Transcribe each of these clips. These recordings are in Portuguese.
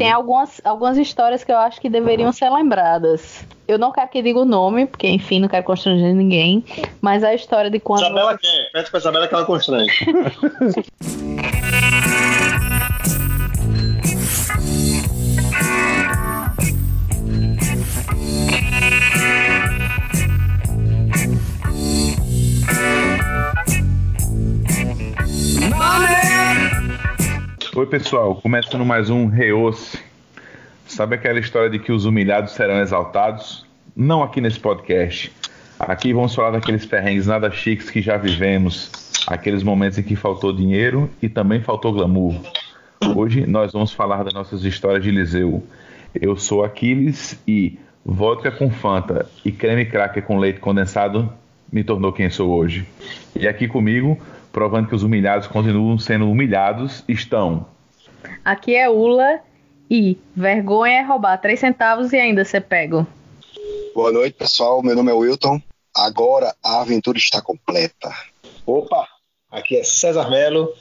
tem algumas, algumas histórias que eu acho que deveriam ser lembradas. Eu não quero que diga o nome, porque, enfim, não quero constranger ninguém. Mas a história de quando. Isabela você... quer. Pede pra Isabela que ela constrange. Oi, pessoal. Começando mais um Reoce. Sabe aquela história de que os humilhados serão exaltados? Não aqui nesse podcast. Aqui vamos falar daqueles perrengues nada chiques que já vivemos, aqueles momentos em que faltou dinheiro e também faltou glamour. Hoje nós vamos falar das nossas histórias de Liceu. Eu sou Aquiles e vodka com Fanta e creme cracker com leite condensado me tornou quem sou hoje. E aqui comigo provando que os humilhados continuam sendo humilhados, estão. Aqui é Ula e vergonha é roubar 3 centavos e ainda ser pego. Boa noite, pessoal. Meu nome é Wilton. Agora a aventura está completa. Opa, aqui é César Melo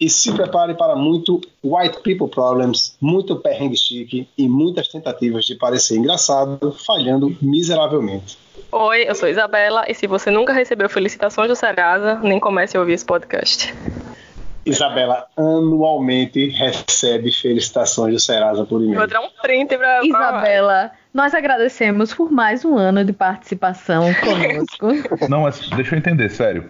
e se prepare para muito white people problems, muito perrengue chique e muitas tentativas de parecer engraçado, falhando miseravelmente. Oi, eu sou Isabela e se você nunca recebeu felicitações do Serasa, nem comece a ouvir esse podcast. Isabela anualmente recebe felicitações do Serasa por e-mail. Vou dar um print pra. Isabela, nós agradecemos por mais um ano de participação conosco. Não, mas deixa eu entender, sério.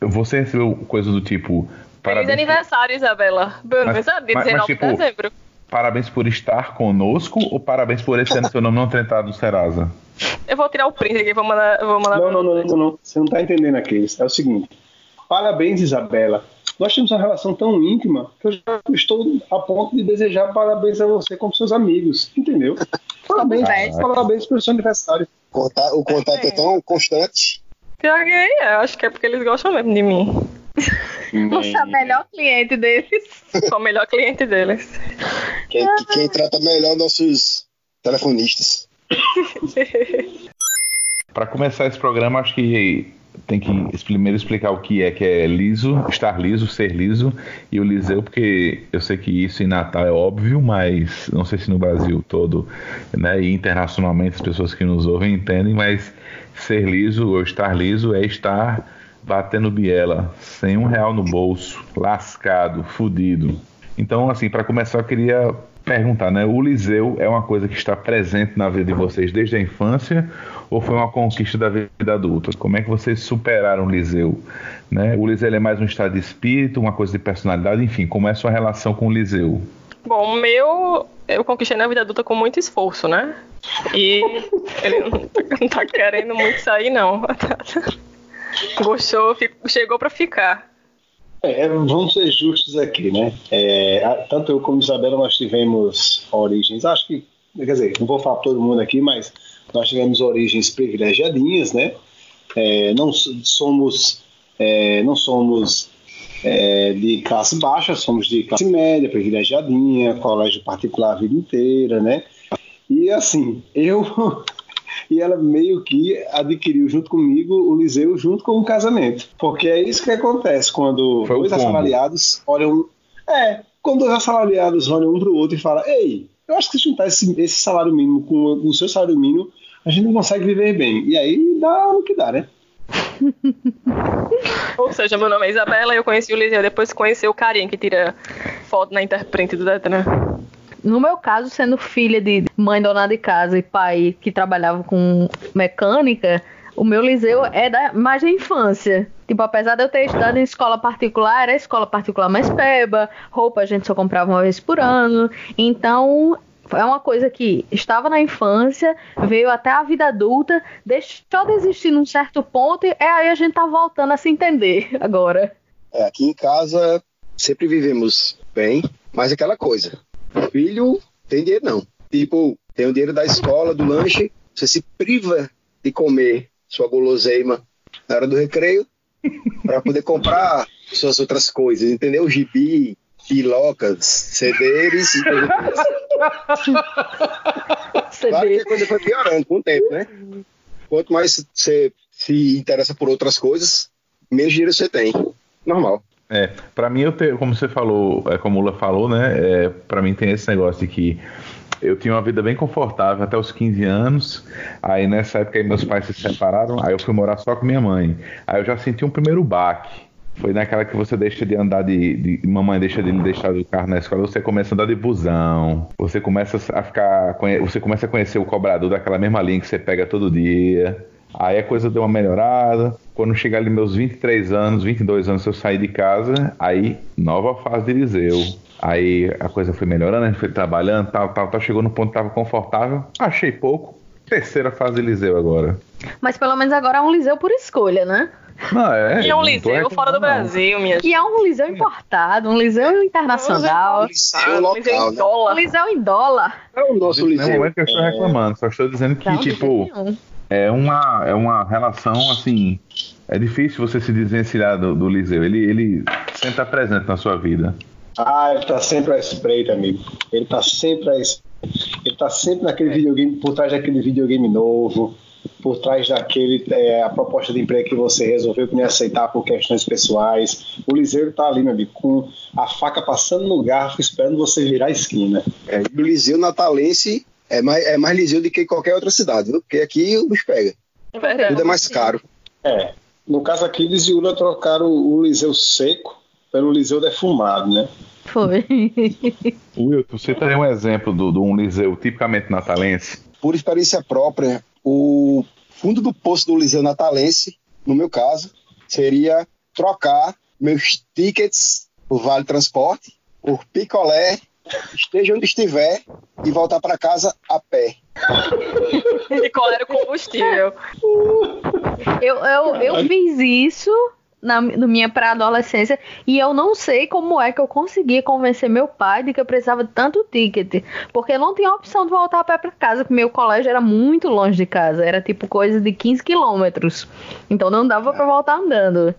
Você recebeu coisa do tipo. Feliz aniversário, Isabela. Meu aniversário, de 19 tipo, de dezembro. Parabéns por estar conosco ou parabéns por esse ano seu nome não ter entrado no Serasa? Eu vou tirar o print aqui, vou mandar. Vou mandar não, não, não, não, não. Você não está entendendo aqui. É o seguinte. Parabéns, Isabela. Nós temos uma relação tão íntima que eu já estou a ponto de desejar parabéns a você como seus amigos. Entendeu? Parabéns, ah, parabéns pelo seu aniversário. O contato é, é tão constante. Pior que é, acho que é porque eles gostam mesmo de mim. Você é o melhor cliente deles. Sou o melhor cliente deles. Quem, quem trata melhor nossos telefonistas. Para começar esse programa, acho que tem que primeiro explicar o que é que é liso, estar liso, ser liso e o liseu, porque eu sei que isso em Natal é óbvio, mas não sei se no Brasil todo, né, e internacionalmente as pessoas que nos ouvem entendem, mas ser liso ou estar liso é estar batendo biela, sem um real no bolso, lascado, fudido. Então, assim, para começar, eu queria perguntar, né? O Liseu é uma coisa que está presente na vida de vocês desde a infância ou foi uma conquista da vida adulta? Como é que vocês superaram o Liseu? Né? O Liseu é mais um estado de espírito, uma coisa de personalidade, enfim, como é a sua relação com o Liseu? Bom, o meu eu conquistei na vida adulta com muito esforço, né? E ele não tá, não tá querendo muito sair, não. Gostou, chegou para ficar. É, vamos ser justos aqui, né? É, tanto eu como Isabela nós tivemos origens, acho que, quer dizer, não vou falar todo mundo aqui, mas nós tivemos origens privilegiadinhas, né? É, não somos, é, não somos é, de classe baixa, somos de classe média, privilegiadinha, colégio particular a vida inteira, né? E assim, eu e ela meio que adquiriu junto comigo o Liseu junto com o casamento. Porque é isso que acontece quando Foi dois assalariados olham. É, quando dois assalariados olham um para o outro e falam: Ei, eu acho que se juntar esse, esse salário mínimo com o seu salário mínimo, a gente não consegue viver bem. E aí dá no que dá, né? Ou seja, meu nome é Isabela e eu conheci o Liseu depois conheci o carinha que tira foto na interprint do Detran. No meu caso, sendo filha de mãe dona de casa e pai que trabalhava com mecânica, o meu liceu é da, mais da infância. Tipo, apesar de eu ter estudado em escola particular, era escola particular mais peba, roupa a gente só comprava uma vez por ano. Então, é uma coisa que estava na infância, veio até a vida adulta, deixou de existir num certo ponto, e aí a gente tá voltando a se entender agora. É, aqui em casa sempre vivemos bem, mas aquela coisa, filho tem dinheiro não. Tipo, tem o dinheiro da escola, do lanche, você se priva de comer sua guloseima na hora do recreio para poder comprar suas outras coisas, entendeu? Gibi, pilocas, cederes e Claro que a coisa foi piorando com o tempo, né? Quanto mais você se interessa por outras coisas, menos dinheiro você tem. Normal. É, pra mim, eu tenho, como você falou, é, como o Lula falou, né? É, pra mim tem esse negócio de que eu tinha uma vida bem confortável até os 15 anos. Aí nessa época aí meus pais se separaram, aí eu fui morar só com minha mãe. Aí eu já senti um primeiro baque. Foi naquela que você deixa de andar de, de. Mamãe deixa de deixar o carro na escola, você começa a andar de busão. Você começa a ficar. Você começa a conhecer o cobrador daquela mesma linha que você pega todo dia. Aí a coisa deu uma melhorada. Quando chegar ali meus 23 anos, 22 anos, eu saí de casa, aí nova fase de Eliseu. Aí a coisa foi melhorando, a gente foi trabalhando, tal, tal, tal. Chegou no ponto que tava confortável. Achei pouco. Terceira fase de Eliseu agora. Mas pelo menos agora é um Liseu por escolha, né? Não, é, E é um liceu fora do. Brasil, minha E é um Liseu importado, um Liseu internacional, Liceu Ah, local, Liceu em né? um dólar. Liseu em dólar. É o nosso Não é que eu estou reclamando, só estou dizendo que, tipo, nenhum. É uma, é uma relação assim. É difícil você se desvencilhar do, do Liseu. Ele, ele sempre está presente na sua vida. Ah, ele tá sempre à espreita, amigo. Ele tá sempre à es- Ele tá sempre naquele videogame, por trás daquele videogame novo, por trás daquele é, a proposta de emprego que você resolveu que não ia aceitar por questões pessoais. O Liseiro tá ali, meu amigo, com a faca passando no garfo, esperando você virar a esquina. É, e o Liceu Natalense é mais, é mais Liceu do que qualquer outra cidade, viu? Porque aqui o bicho pega. É verdade. Tudo é mais caro. É. No caso aqui, eles e Ula trocaram o Liseu seco pelo Liseu defumado, né? Foi. Wilton, você tem um exemplo do- de um Liseu tipicamente natalense? Por experiência própria, o fundo do poço do Liceu Natalense, no meu caso, seria trocar meus tickets por Vale Transporte por picolé, esteja onde estiver, e voltar para casa a pé. E qual era o combustível? Eu, eu, eu fiz isso na, na minha pré-adolescência e eu não sei como é que eu consegui convencer meu pai de que eu precisava de tanto ticket. Porque eu não tinha opção de voltar a pé pra casa, porque meu colégio era muito longe de casa. Era tipo coisa de 15 quilômetros. Então não dava pra voltar andando.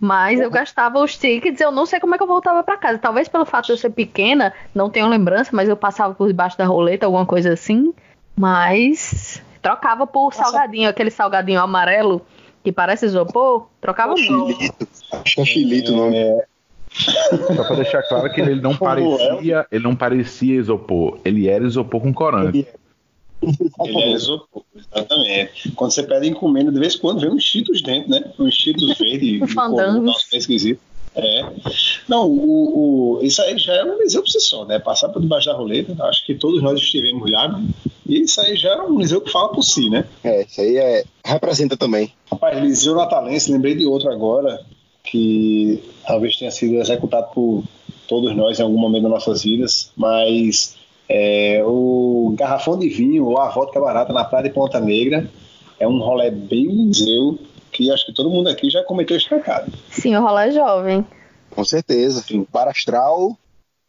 Mas eu gastava os tickets, eu não sei como é que eu voltava pra casa. Talvez pelo fato de eu ser pequena, não tenho lembrança, mas eu passava por debaixo da roleta, alguma coisa assim. Mas trocava por salgadinho, aquele salgadinho amarelo que parece isopor, trocava muito. Acho que é Chilito o nome. É, Só para deixar claro que ele não Como parecia, ele não parecia isopor, ele era isopor com corante. Ele é isopor, exatamente. Quando você pede encomenda, de vez em quando vem uns cheetos dentro, né? Uns cheetos verde, Um nossa, é esquisito. É. Não, o, o, isso aí já é um museu por si só, né? Passar por debaixo da roleta, acho que todos nós estivemos lá, né? E isso aí já é um museu que fala por si, né? É, isso aí é, representa também. Rapaz, Liseu Natalense, lembrei de outro agora, que talvez tenha sido executado por todos nós em algum momento das nossas vidas, mas é, o garrafão de vinho ou a vodka barata na praia de Ponta Negra é um rolê bem Liseu, que acho que todo mundo aqui já cometeu esse pecado. Sim, o rolê jovem. Com certeza. Para Astral,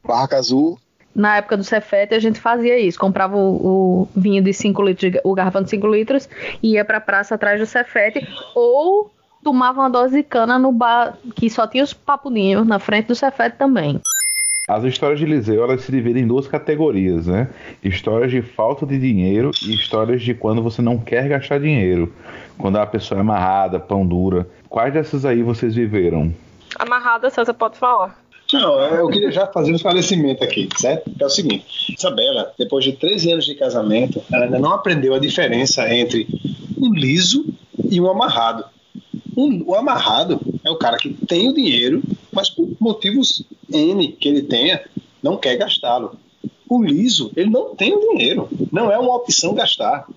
Barraca Azul. Na época do Cefete, a gente fazia isso. Comprava o, o vinho de 5 litros, o garrafão de 5 litros, e ia pra praça atrás do Cefete, ou tomava uma dose de cana no bar que só tinha os papulinhos na frente do Cefete também. As histórias de Liseu elas se dividem em duas categorias, né? Histórias de falta de dinheiro e histórias de quando você não quer gastar dinheiro. Quando a pessoa é amarrada, pão dura. Quais dessas aí vocês viveram? Amarrada, César pode falar. Não, eu queria já fazer um esclarecimento aqui, certo? Que é o seguinte: Isabela, depois de 13 anos de casamento, ela ainda não aprendeu a diferença entre um liso e um amarrado. Um- o amarrado é o cara que tem o dinheiro, mas por motivos N que ele tenha, não quer gastá-lo. O liso, ele não tem o dinheiro. Não é uma opção gastar.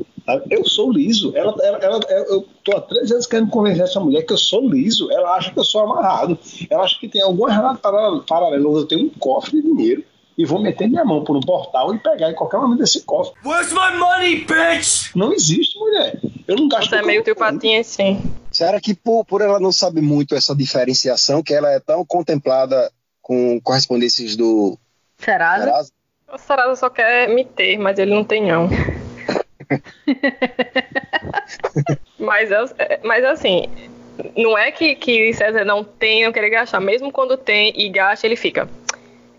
Eu sou liso. Ela, ela, ela- eu tô há três anos querendo convencer essa mulher que eu sou liso. Ela acha que eu sou amarrado. Ela acha que tem alguma relação paralela- Eu tenho um cofre de dinheiro e vou meter minha mão por um portal e pegar em qualquer momento esse cofre. Where's my money, bitch? Não existe, mulher. Eu não gasto Você é meio tio Patinha, sim. Será que por, por ela não sabe muito essa diferenciação, que ela é tão contemplada com correspondências do Serasa? Serasa? O Sarasa só quer me ter, mas ele não tem, não. mas, é- é- mas assim, não é que, que César não tem, não querer gastar. Mesmo quando tem e gasta, ele fica.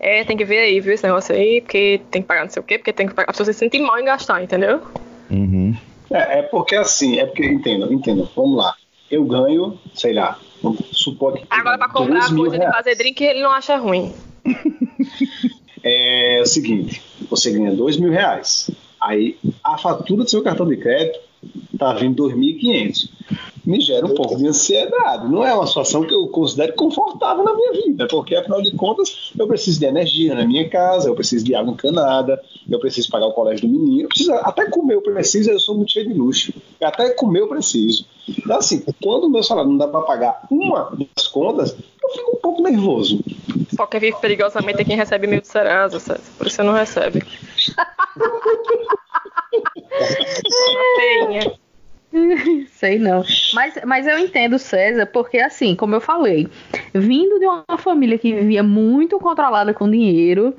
É, tem que ver aí, viu, esse negócio aí, porque tem que pagar não sei o quê, porque tem que pagar. A pessoa se sente mal em gastar, entendeu? Uhum. É, é porque assim, é porque, entendo, entendo, vamos lá. Eu ganho, sei lá, Vamos supor que Agora, pra comprar coisa de fazer drink, ele não acha ruim. É o seguinte, você ganha dois mil reais. Aí a fatura do seu cartão de crédito tá vindo 2.500. Me gera um pouco de ansiedade. Não é uma situação que eu considero confortável na minha vida, porque afinal de contas eu preciso de energia na minha casa, eu preciso de água encanada, eu preciso pagar o colégio do menino, eu preciso, até comer eu preciso, eu sou muito cheio de luxo. Até comer eu preciso. Então, assim, quando o meu salário não dá para pagar uma das contas, eu fico um pouco nervoso. Só quem vive perigosamente é quem recebe mil de Serasa, César. Por isso você não recebe. Tenha. Sei não. Mas, mas eu entendo, César, porque assim, como eu falei, vindo de uma família que vivia muito controlada com dinheiro,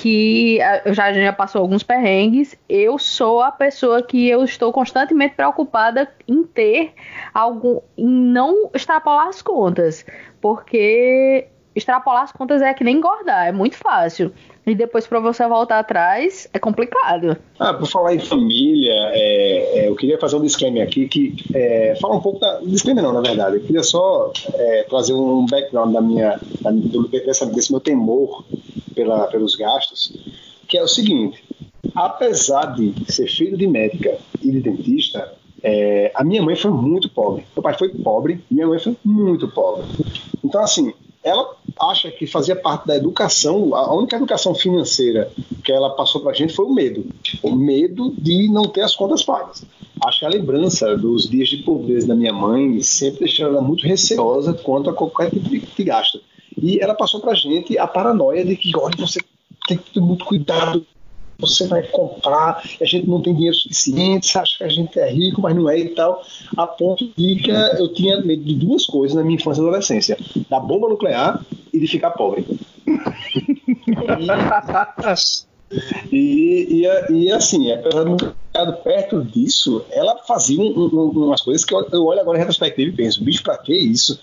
que ah, já, já passou alguns perrengues, eu sou a pessoa que eu estou constantemente preocupada em ter algo, em não extrapolar as contas. Porque extrapolar as contas é que nem engordar, é muito fácil. E depois para você voltar atrás é complicado. Ah, por falar em família, é, é, eu queria fazer um disclaimer aqui que é, fala um pouco da disclaimer não, na verdade. Eu queria só é, trazer um background da minha da, do, dessa, desse meu temor pela, pelos gastos, que é o seguinte: apesar de ser filho de médica e de dentista, é, a minha mãe foi muito pobre. Meu pai foi pobre, minha mãe foi muito pobre. Então, assim, ela acha que fazia parte da educação, a única educação financeira que ela passou pra gente foi o medo. O medo de não ter as contas pagas. Acho que a lembrança dos dias de pobreza da minha mãe sempre deixou ela muito receosa quanto a qualquer tipo de, gasto. E ela passou pra gente a paranoia de que, olha, você tem que ter muito cuidado você vai comprar, a gente não tem dinheiro suficiente, você acha que a gente é rico, mas não é e tal, a ponto de que eu tinha medo de duas coisas na minha infância e adolescência, da bomba nuclear e de ficar pobre. E, e, e assim, apesar de ficado perto disso, ela fazia um, um, umas coisas que eu, eu olho agora em retrospectiva e penso, bicho, pra que isso?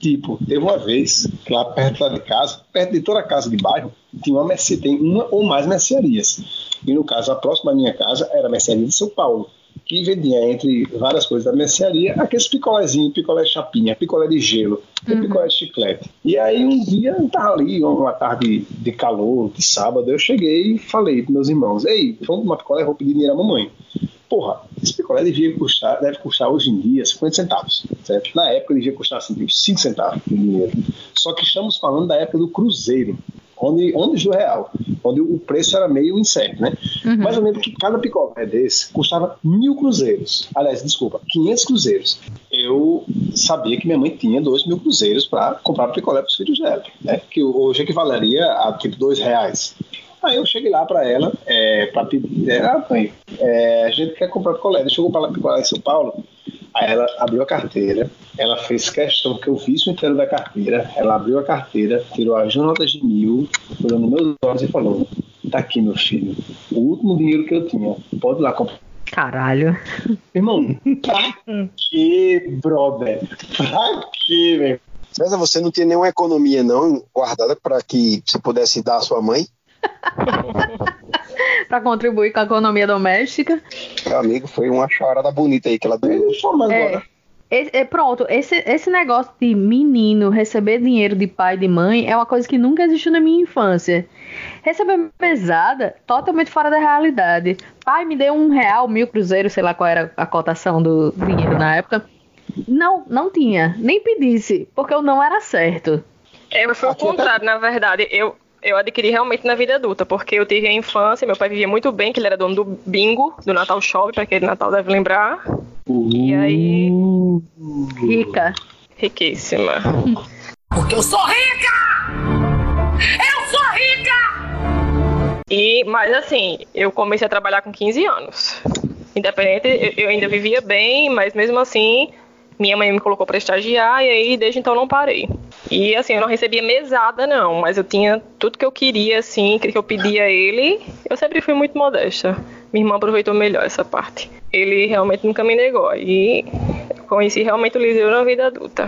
Tipo, teve uma vez, lá perto lá de casa, perto de toda a casa de bairro, tinha uma mercearia, tem uma ou mais mercearias. E no caso, a próxima da minha casa era a mercearia de São Paulo, que vendia entre várias coisas da mercearia, aqueles picolézinhos, picolé chapinha, picolé de gelo, e picolé de chiclete. E aí um dia, tava ali, uma tarde de calor, de sábado, eu cheguei e falei pros meus irmãos, ei, vamos tomar picolé, vou pedir dinheiro à mamãe. Porra, esse picolé devia custar, deve custar hoje em dia 50 centavos, certo? Na época devia custar assim, uns 5 centavos de dinheiro. Só que estamos falando da época do Cruzeiro, onde, onde do real, onde o preço era meio incerto, né? Mas eu lembro que cada picolé desse custava mil cruzeiros. Aliás, desculpa, 500 cruzeiros. Eu sabia que minha mãe tinha dois mil cruzeiros para comprar picolé para os filhos dela, né? Que hoje equivaleria a tipo dois reais. Aí eu cheguei lá para ela, é, para pedir, é, ah, mãe, é, a gente quer comprar picolé, deixa eu comprar picolé em São Paulo. Aí ela abriu a carteira, ela fez questão que eu visse o inteiro da carteira, ela abriu a carteira, tirou as notas de mil, olhou nos meus olhos e falou: Tá aqui, meu filho, o último dinheiro que eu tinha, pode ir lá comprar. Caralho. Irmão, pra que, brother? Pra que, velho? César, você não tinha nenhuma economia não guardada para que você pudesse dar à sua mãe? Pra contribuir com a economia doméstica. Meu amigo, foi uma chorada bonita aí que ela deu. Mas É. agora, Esse- é, pronto, esse, esse negócio de menino receber dinheiro de pai e de mãe é uma coisa que nunca existiu na minha infância. Receber mesada, totalmente fora da realidade. Pai me deu um real, mil cruzeiros, sei lá qual era a cotação do dinheiro na época. Não, não tinha. Nem pedisse, porque eu não era certo. Eu foi o até- contrário, na verdade. Eu, eu adquiri realmente na vida adulta, porque eu tive a infância, meu pai vivia muito bem, que ele era dono do bingo, do Natal Shop, para aquele Natal deve lembrar. E aí, Rica. riquíssima. Porque eu sou rica! Eu sou rica! E, mas assim, eu comecei a trabalhar com 15 anos. Independente, eu, eu ainda vivia bem, mas mesmo assim, minha mãe me colocou para estagiar e aí desde então não parei. E assim, eu não recebia mesada não, mas eu tinha tudo que eu queria assim, que eu pedia a ele. Eu sempre fui muito modesta. Minha irmã aproveitou melhor essa parte. Ele realmente nunca me negou. E eu conheci realmente o Liseu na vida adulta.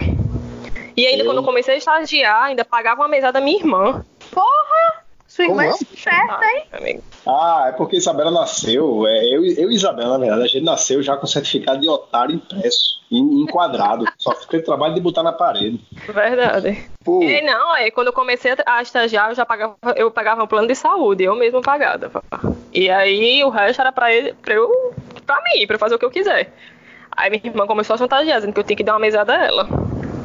E ainda Eu- quando eu comecei a estagiar, ainda pagava uma mesada à minha irmã. Porra! Sua irmã é esperta, hein? Amigo. Ah, é porque Isabela nasceu, é, eu, eu e Isabela, na verdade, a gente nasceu já com certificado de otário impresso, em- enquadrado. Só fica o trabalho de botar na parede. Verdade. Pô, E não, aí quando eu comecei a estagiar, eu já pagava, eu pagava um plano de saúde, eu mesmo pagava. E aí o resto era pra, ele, pra eu, pra mim, pra eu fazer o que eu quiser. Aí minha irmã começou a chantagear, dizendo que eu tinha que dar uma mesada a ela.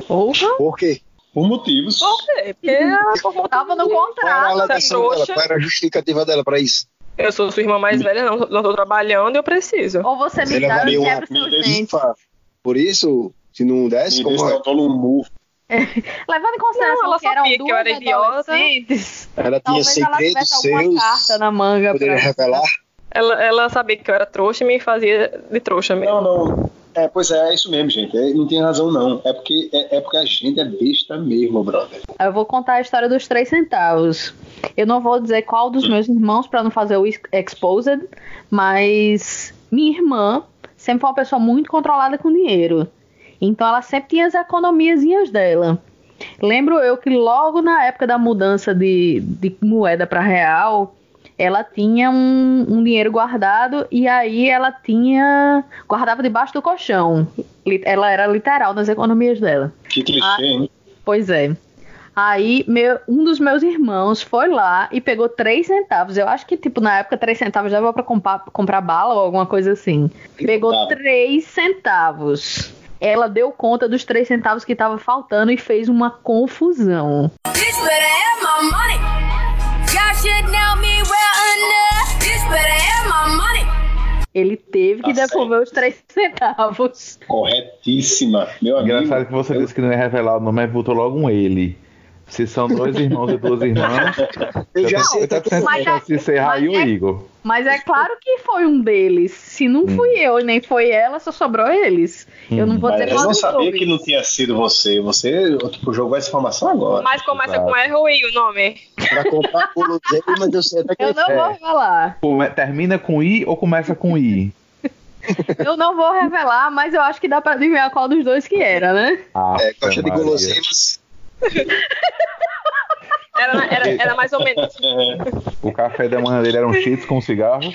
Porra, por quê? Por motivos. Por quê? Porque ela por motivo tava no contrato. dela? trouxa. Qual era a justificativa dela pra isso? Eu sou sua irmã mais velha, não, não tô trabalhando e eu preciso. Ou você me dá, seus comida dentes. Por isso, se não desse, Me como é? eu tô num murro. Levando em consideração Não, ela que eram sabia que duas eu era idiota. adolescentes, ela tinha talvez ela segredos tivesse alguma carta seus, na manga. poderia pra- revelar? Ela, ela sabia que eu era trouxa e me fazia de trouxa mesmo. Não, não. É, pois é, é isso mesmo, gente. É, não tem razão, não. É porque, é, é porque a gente é besta mesmo, brother. Eu vou contar a história dos três centavos. Eu não vou dizer qual dos meus irmãos para não fazer o ex- exposed, mas minha irmã sempre foi uma pessoa muito controlada com dinheiro. Então ela sempre tinha as economiazinhas dela. Lembro eu que logo na época da mudança de, de moeda para real, ela tinha um, um dinheiro guardado e aí ela tinha guardava debaixo do colchão. Ela era literal nas economias dela. Que clichê, Ah. hein? Pois é. Aí, meu, um dos meus irmãos foi lá e pegou 3 centavos. Eu acho que, tipo, na época, 3 centavos dava pra comprar, comprar bala ou alguma coisa assim. Pegou. 3 centavos. Ela deu conta dos 3 centavos que tava faltando e fez uma confusão. Bitch better have my money. Y'all should know me Ele teve que Tá devolver os 3 centavos. Corretíssima. Meu amigo. Engraçado que você eu- disse que não ia revelar o nome, mas botou logo um ele. Se são dois irmãos e duas irmãs, Eu já eu sei 80% Mas de é- ser Raí mas o é- Igor. Mas é claro que foi um deles. Se não fui eu e nem foi ela, só sobrou eles. Eu não vou Mas dizer eu qual não sabia que não tinha sido você. Você tipo, jogou essa informação agora. Mas começa Exato. com R ou I o nome. pra comprar bolo dele, mas eu sei até que Eu não É. vou revelar. Termina com I ou começa com I? Eu não vou revelar, mas eu acho que dá pra adivinhar qual dos dois que era, né? Ah, é, gosta de guloseimas. Era, era, era mais ou menos. O café da manhã dele era um cheats com cigarro.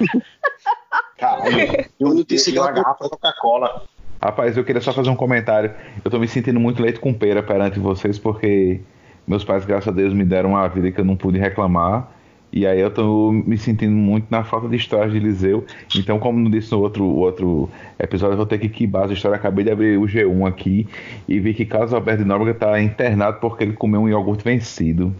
Caralho. Eu não tinha E cigarro. uma garrafa de Coca-Cola. Rapaz, eu queria só fazer um comentário. Eu tô me sentindo muito leite com pera perante vocês, porque meus pais, graças a Deus, me deram uma vida que eu não pude reclamar. E aí eu tô me sentindo muito na falta de história de Eliseu. Então, como não disse no outro, outro episódio, eu vou ter que quibar a história. Acabei de abrir o G1 aqui e vi que Carlos Alberto de Nóbrega tá internado porque ele comeu um iogurte vencido.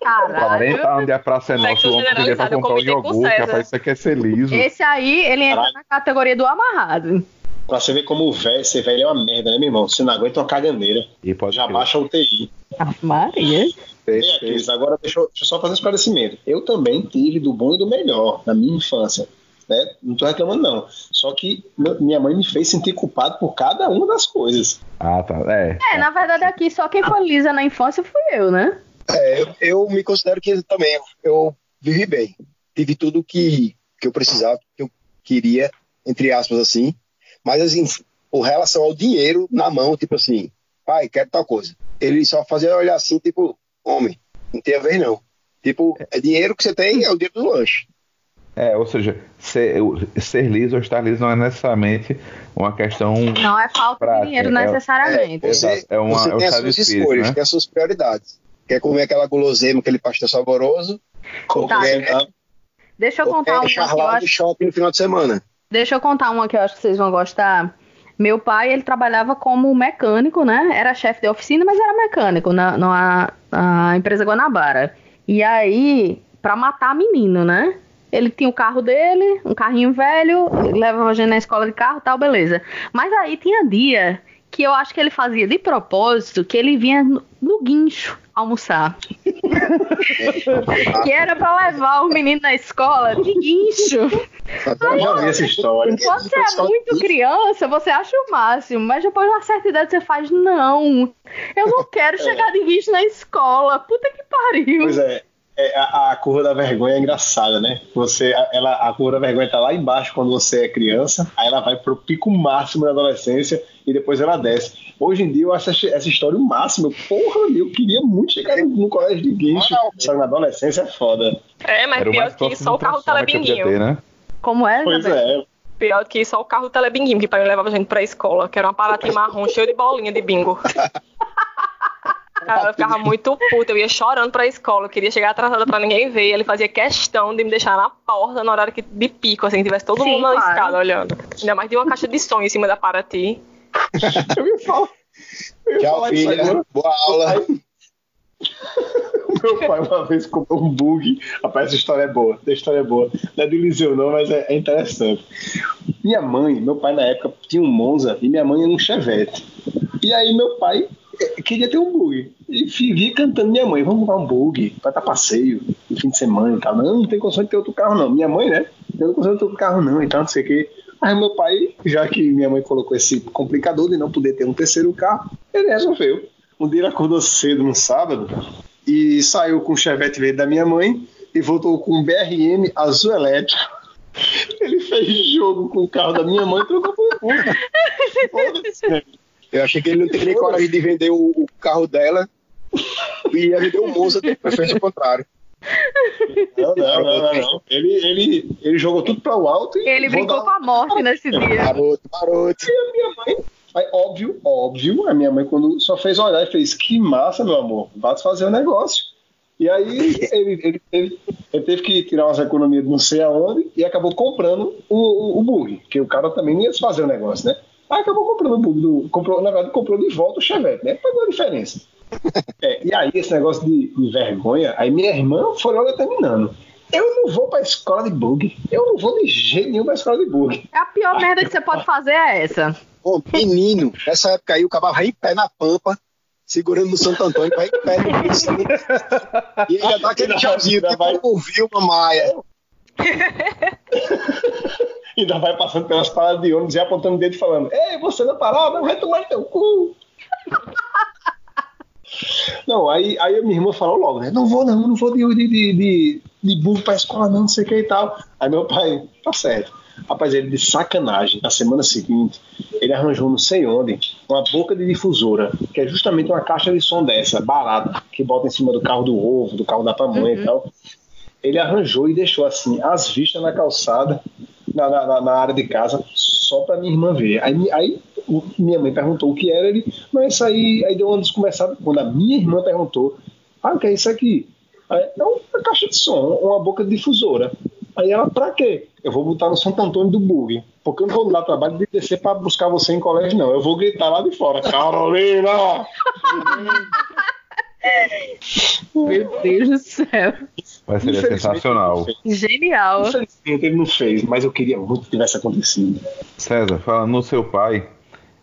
Caralho. 40 anos de a Praça é Nossa, o homem pedia pra comprar um com iogurte. Rapaz, isso aqui é ser liso. Esse aí, ele entra Caralho. na categoria do amarrado. Pra você ver como o velho, ser velho é uma merda, né, meu irmão? Você não aguenta uma caganeira. E pode Já crer. baixa a UTI. Ah, Maria. Ei, Aquiles, agora deixa eu, deixa eu só fazer um esclarecimento. Eu também tive do bom e do melhor na minha infância. Né? Não tô reclamando, não. Só que minha mãe me fez sentir culpado por cada uma das coisas. Ah, tá. É. É, na verdade aqui só quem foi lisa na infância fui eu, né? É, eu, eu me considero que também eu, eu vivi bem. Tive tudo que, que eu precisava, que eu queria, entre aspas, assim. Mas, assim, com relação ao dinheiro na mão, tipo assim, pai, quero tal coisa. Ele só fazia olhar assim, tipo, homem, não tem a ver não. Tipo, é dinheiro que você tem, é o dinheiro do lanche. É, ou seja, ser, ser liso ou estar liso não é necessariamente uma questão. Não é falta Prática, de dinheiro é- necessariamente. é- Você, Exato, é uma- você é tem as suas espírito, escolhas, né? tem as suas prioridades. Quer comer aquela guloseima, aquele pastel saboroso, ou Tá. quer, Deixa eu ou contar quer uma que eu acho shopping no final de semana. Deixa eu contar uma que eu acho que vocês vão gostar. Meu pai, ele trabalhava como mecânico, né? Era chefe de oficina, mas era mecânico na, na, na empresa Guanabara. E aí, pra matar menino, né? Ele tinha o carro dele, um carrinho velho, levava a gente na escola de carro tal, beleza. Mas aí tinha dia que eu acho que ele fazia de propósito, que ele vinha no, no guincho almoçar. que era pra levar o menino na escola de guincho. Eu já vi essa história. Você é muito criança, você acha o máximo, mas depois de uma certa idade você faz, não, eu não quero chegar de guincho na escola, puta que pariu. Pois é. É, a, a curva da vergonha é engraçada, né? Você, a- ela, a curva da vergonha tá lá embaixo quando você é criança, aí ela vai pro pico máximo da adolescência e depois ela desce. Hoje em dia eu acho essa, essa história o máximo. Porra, eu queria muito chegar no, no colégio de guincho, só que na adolescência é foda. É, mas Era pior que só do o carro telebinguinho. ter, né? Como é, Pois é. Pior que só o carro telebinguinho, que pai levava a gente pra escola, que era um aparatinho marrom cheio de bolinha de bingo. Cara, eu ficava muito puta, eu ia chorando pra escola, eu queria chegar atrasada pra ninguém ver. Ele fazia questão de me deixar na porta na hora que, de pico, assim, que tivesse todo Sim, mundo na claro. escada olhando. Ainda mais de uma caixa de som em cima da Paraty. Eu ia falar. Eu ia Tchau, falar isso filha. agora. Boa aula. Meu pai uma vez comprou um bug. Rapaz, essa história é boa. Essa história é boa. Não é do Eliseu, não, mas é, é interessante. Minha mãe, meu pai na época tinha um Monza e minha mãe era um Chevette. E aí meu pai queria ter um bug. E vivia cantando minha mãe, vamos comprar um bug, vai dar passeio no fim de semana e tal. Não, não tem condição de ter outro carro, não. Minha mãe, né? Não tem condição de ter outro carro, não, e tal, não sei o quê. Aí meu pai, já que minha mãe colocou esse complicador de não poder ter um terceiro carro, ele resolveu. Um dia ele acordou cedo no sábado e saiu com o Chevette verde da minha mãe e voltou com um BRM azul elétrico. Ele fez jogo com o carro da minha mãe e trocou por um. Eu achei que ele não teria coragem de vender o, o carro dela e ia vender o Monza, depois fez o contrário. Não, não, não, não, não. Ele, ele, ele jogou tudo para o alto e Ele brincou com a morte nesse dia. Garoto, garoto. E a minha mãe, aí, óbvio, óbvio, a minha mãe quando só fez olhar e fez, que massa, meu amor, vai fazer o negócio. E aí ele, ele, teve, ele teve que tirar umas economias de não sei aonde e acabou comprando o, o, o bug, que o cara também não ia se fazer o negócio, né? Aí acabou comprando o bug, do, comprou, na verdade comprou de volta o Chevette, né? Pagou a diferença. É, e aí esse negócio de, de vergonha, aí minha irmã foi logo terminando. Eu não vou pra escola de bug. Eu não vou de jeito nenhum pra escola de bug. A pior merda que você pode fazer é essa. Pô, menino, nessa época aí o cavalo vai em pé na pampa, segurando no Santo Antônio, vai em pé no piso. E ainda dá aquele tchauzinho, Ainda tipo vai- o Vilma Maia. Ainda vai passando pelas paradas de ônibus e apontando o dedo e falando: Ei, você na parada, vai tomar teu cu. Não, aí, aí a minha irmã falou logo, né? Não vou, não, não vou de, de, de, de, de burro pra escola, não, não sei o que e tal. Aí meu pai, tá certo. Rapaz, ele de sacanagem, na semana seguinte, ele arranjou não sei onde uma boca de difusora, que é justamente uma caixa de som dessa, barata, que bota em cima do carro do ovo, do carro da pamonha e tal. Ele arranjou e deixou assim, as vistas na calçada, na, na, na área de casa, só pra minha irmã ver. Aí, aí minha mãe perguntou o que era, ele, não, isso aí, aí deu uma desconversada. Quando a minha irmã perguntou, ah, o que é isso aqui? Aí, é uma caixa de som, uma boca de difusora. Aí ela, pra quê? Eu vou botar no Santo Antônio do Bug. Porque eu não vou dar trabalho de descer pra buscar você em colégio, não. Eu vou gritar lá de fora, Carolina! Meu Deus do céu. Vai ser Infelizmente, sensacional. Genial. Infelizmente ele não fez, mas eu queria muito que tivesse acontecido. César, falando no seu pai,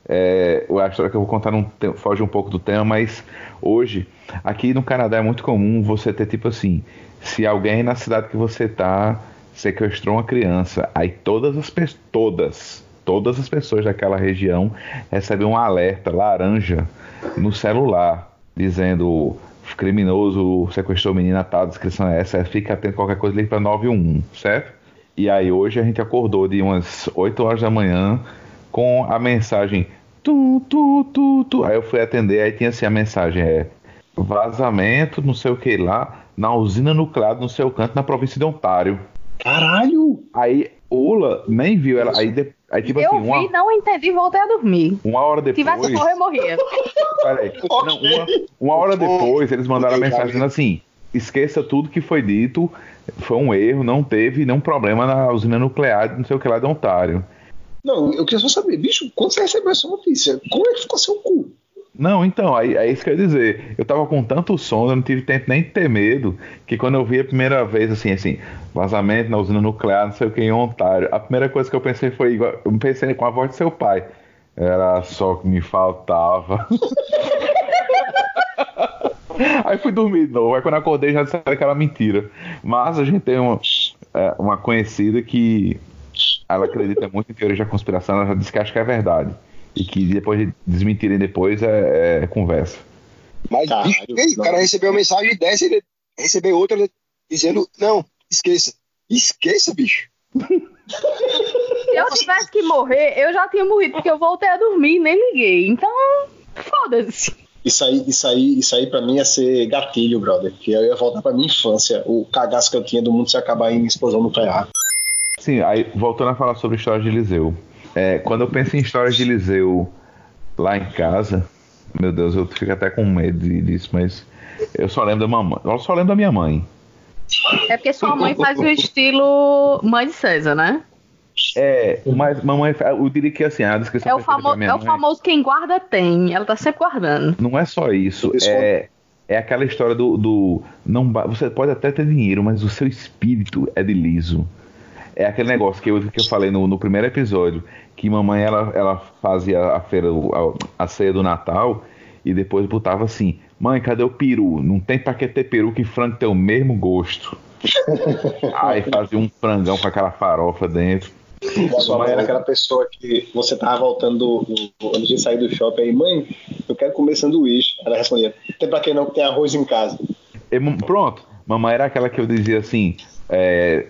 é, a história que eu vou contar não tem- foge um pouco do tema, mas hoje, aqui no Canadá é muito comum você ter tipo assim, se alguém na cidade que você tá sequestrou uma criança, aí todas as pessoas, todas, todas as pessoas daquela região recebem um alerta laranja no celular, dizendo criminoso sequestrou menina tal, a descrição é essa, fica atento qualquer coisa, liga para 911, certo? E aí hoje a gente acordou de umas 8 horas da manhã com a mensagem tu, tu, tu, tu. Aí eu fui atender, aí tinha assim a mensagem é vazamento, não sei o que lá, na usina nuclear no seu canto na província de Ontário. Caralho! Aí Ula nem viu ela, aí, de- aí tipo eu assim, vi, uma, não entendi e voltei a dormir. uma hora Se depois. tivesse correr, eu morria. Peraí. Não, uma, uma hora depois eles mandaram a mensagem dizendo assim: esqueça tudo que foi dito, foi um erro, não teve nenhum problema na usina nuclear, não sei o que lá de Ontário. Não, eu queria só saber, bicho, quando você recebeu essa notícia, como é que ficou seu cu? Não, então, aí, é isso que eu ia dizer. Eu tava com tanto sono, eu não tive tempo nem de ter medo, que quando eu vi a primeira vez, assim, assim, vazamento na usina nuclear, não sei o que, em Ontário, a primeira coisa que eu pensei foi igual, eu pensei com a voz do seu pai. Era só o que me faltava. Aí fui dormir de novo. Aí quando acordei já disseram que era mentira. Mas a gente tem uma, é, uma conhecida que ela acredita muito em teoria da conspiração, ela já disse que acha que é verdade. E que depois de desmentirem depois é, é conversa. Mas, Caralho, e o cara recebeu uma mensagem dessa, ele recebeu outra dizendo, não, esqueça. Esqueça, bicho. Se eu tivesse que morrer, eu já tinha morrido, porque eu voltei a dormir e nem liguei. Então, foda-se. Isso aí, isso aí, isso aí pra mim ia ser gatilho, brother. Que eu ia voltar pra minha infância. O cagaço que eu tinha do mundo se acabar em explosão nuclear. Sim, aí voltando a falar sobre histórias de Eliseu. É, quando eu penso em histórias de Eliseu lá em casa, meu Deus, eu fico até com medo disso, mas eu só lembro da mamãe. Eu só lembro da minha mãe. É porque sua mãe faz o estilo mãe de César, né? É, mas mamãe, eu diria que assim, a descrição É o, famo é o mãe- famoso quem guarda tem. Ela tá sempre guardando. Não é só isso, é, é aquela história do, do não você pode até ter dinheiro, mas o seu espírito é de liso. É aquele negócio que eu, que eu falei no, no primeiro episódio, que mamãe ela, ela fazia a feira, a, a ceia do Natal e depois botava assim: "Mãe, cadê o peru? Não tem pra que ter peru que frango tem o mesmo gosto". Aí fazia um frangão com aquela farofa dentro. Sua mãe era aquela pessoa que você tava voltando do, do, antes de sair do shopping aí, mãe, eu quero comer sanduíche. Ela respondia, tem pra quem não que tem arroz em casa. E, pronto, mamãe era aquela que eu dizia assim, é,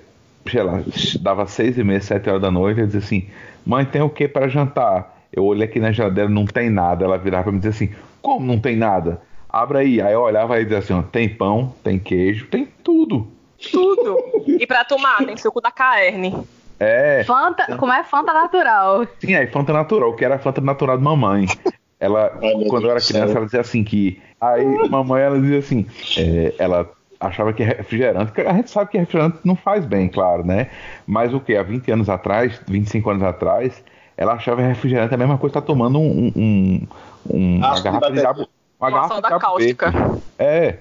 sei lá, dava seis e meia, sete horas da noite, eu dizia assim, mãe, tem o que para jantar? Eu olhei aqui na geladeira, não tem nada. Ela virava pra mim e dizia assim, como não tem nada? Abra aí. Aí eu olhava e dizia assim, ó, tem pão, tem queijo, tem tudo. Tudo. E pra tomar, tem suco da carne. É, Fanta, como é Fanta natural. sim, aí Fanta natural, que era a Fanta natural de mamãe. Ela, Ai, quando eu era criança, céu. ela dizia assim que. Aí mamãe ela dizia assim, é, ela achava que refrigerante, que a gente sabe que refrigerante não faz bem, claro, né? Mas o que? Há 20 anos atrás, 25 anos atrás, ela achava refrigerante a mesma coisa que tá tomando um, um, um- uma garrafa de da diabo. Uma Uma garrafa diabo cáustica. verde. É.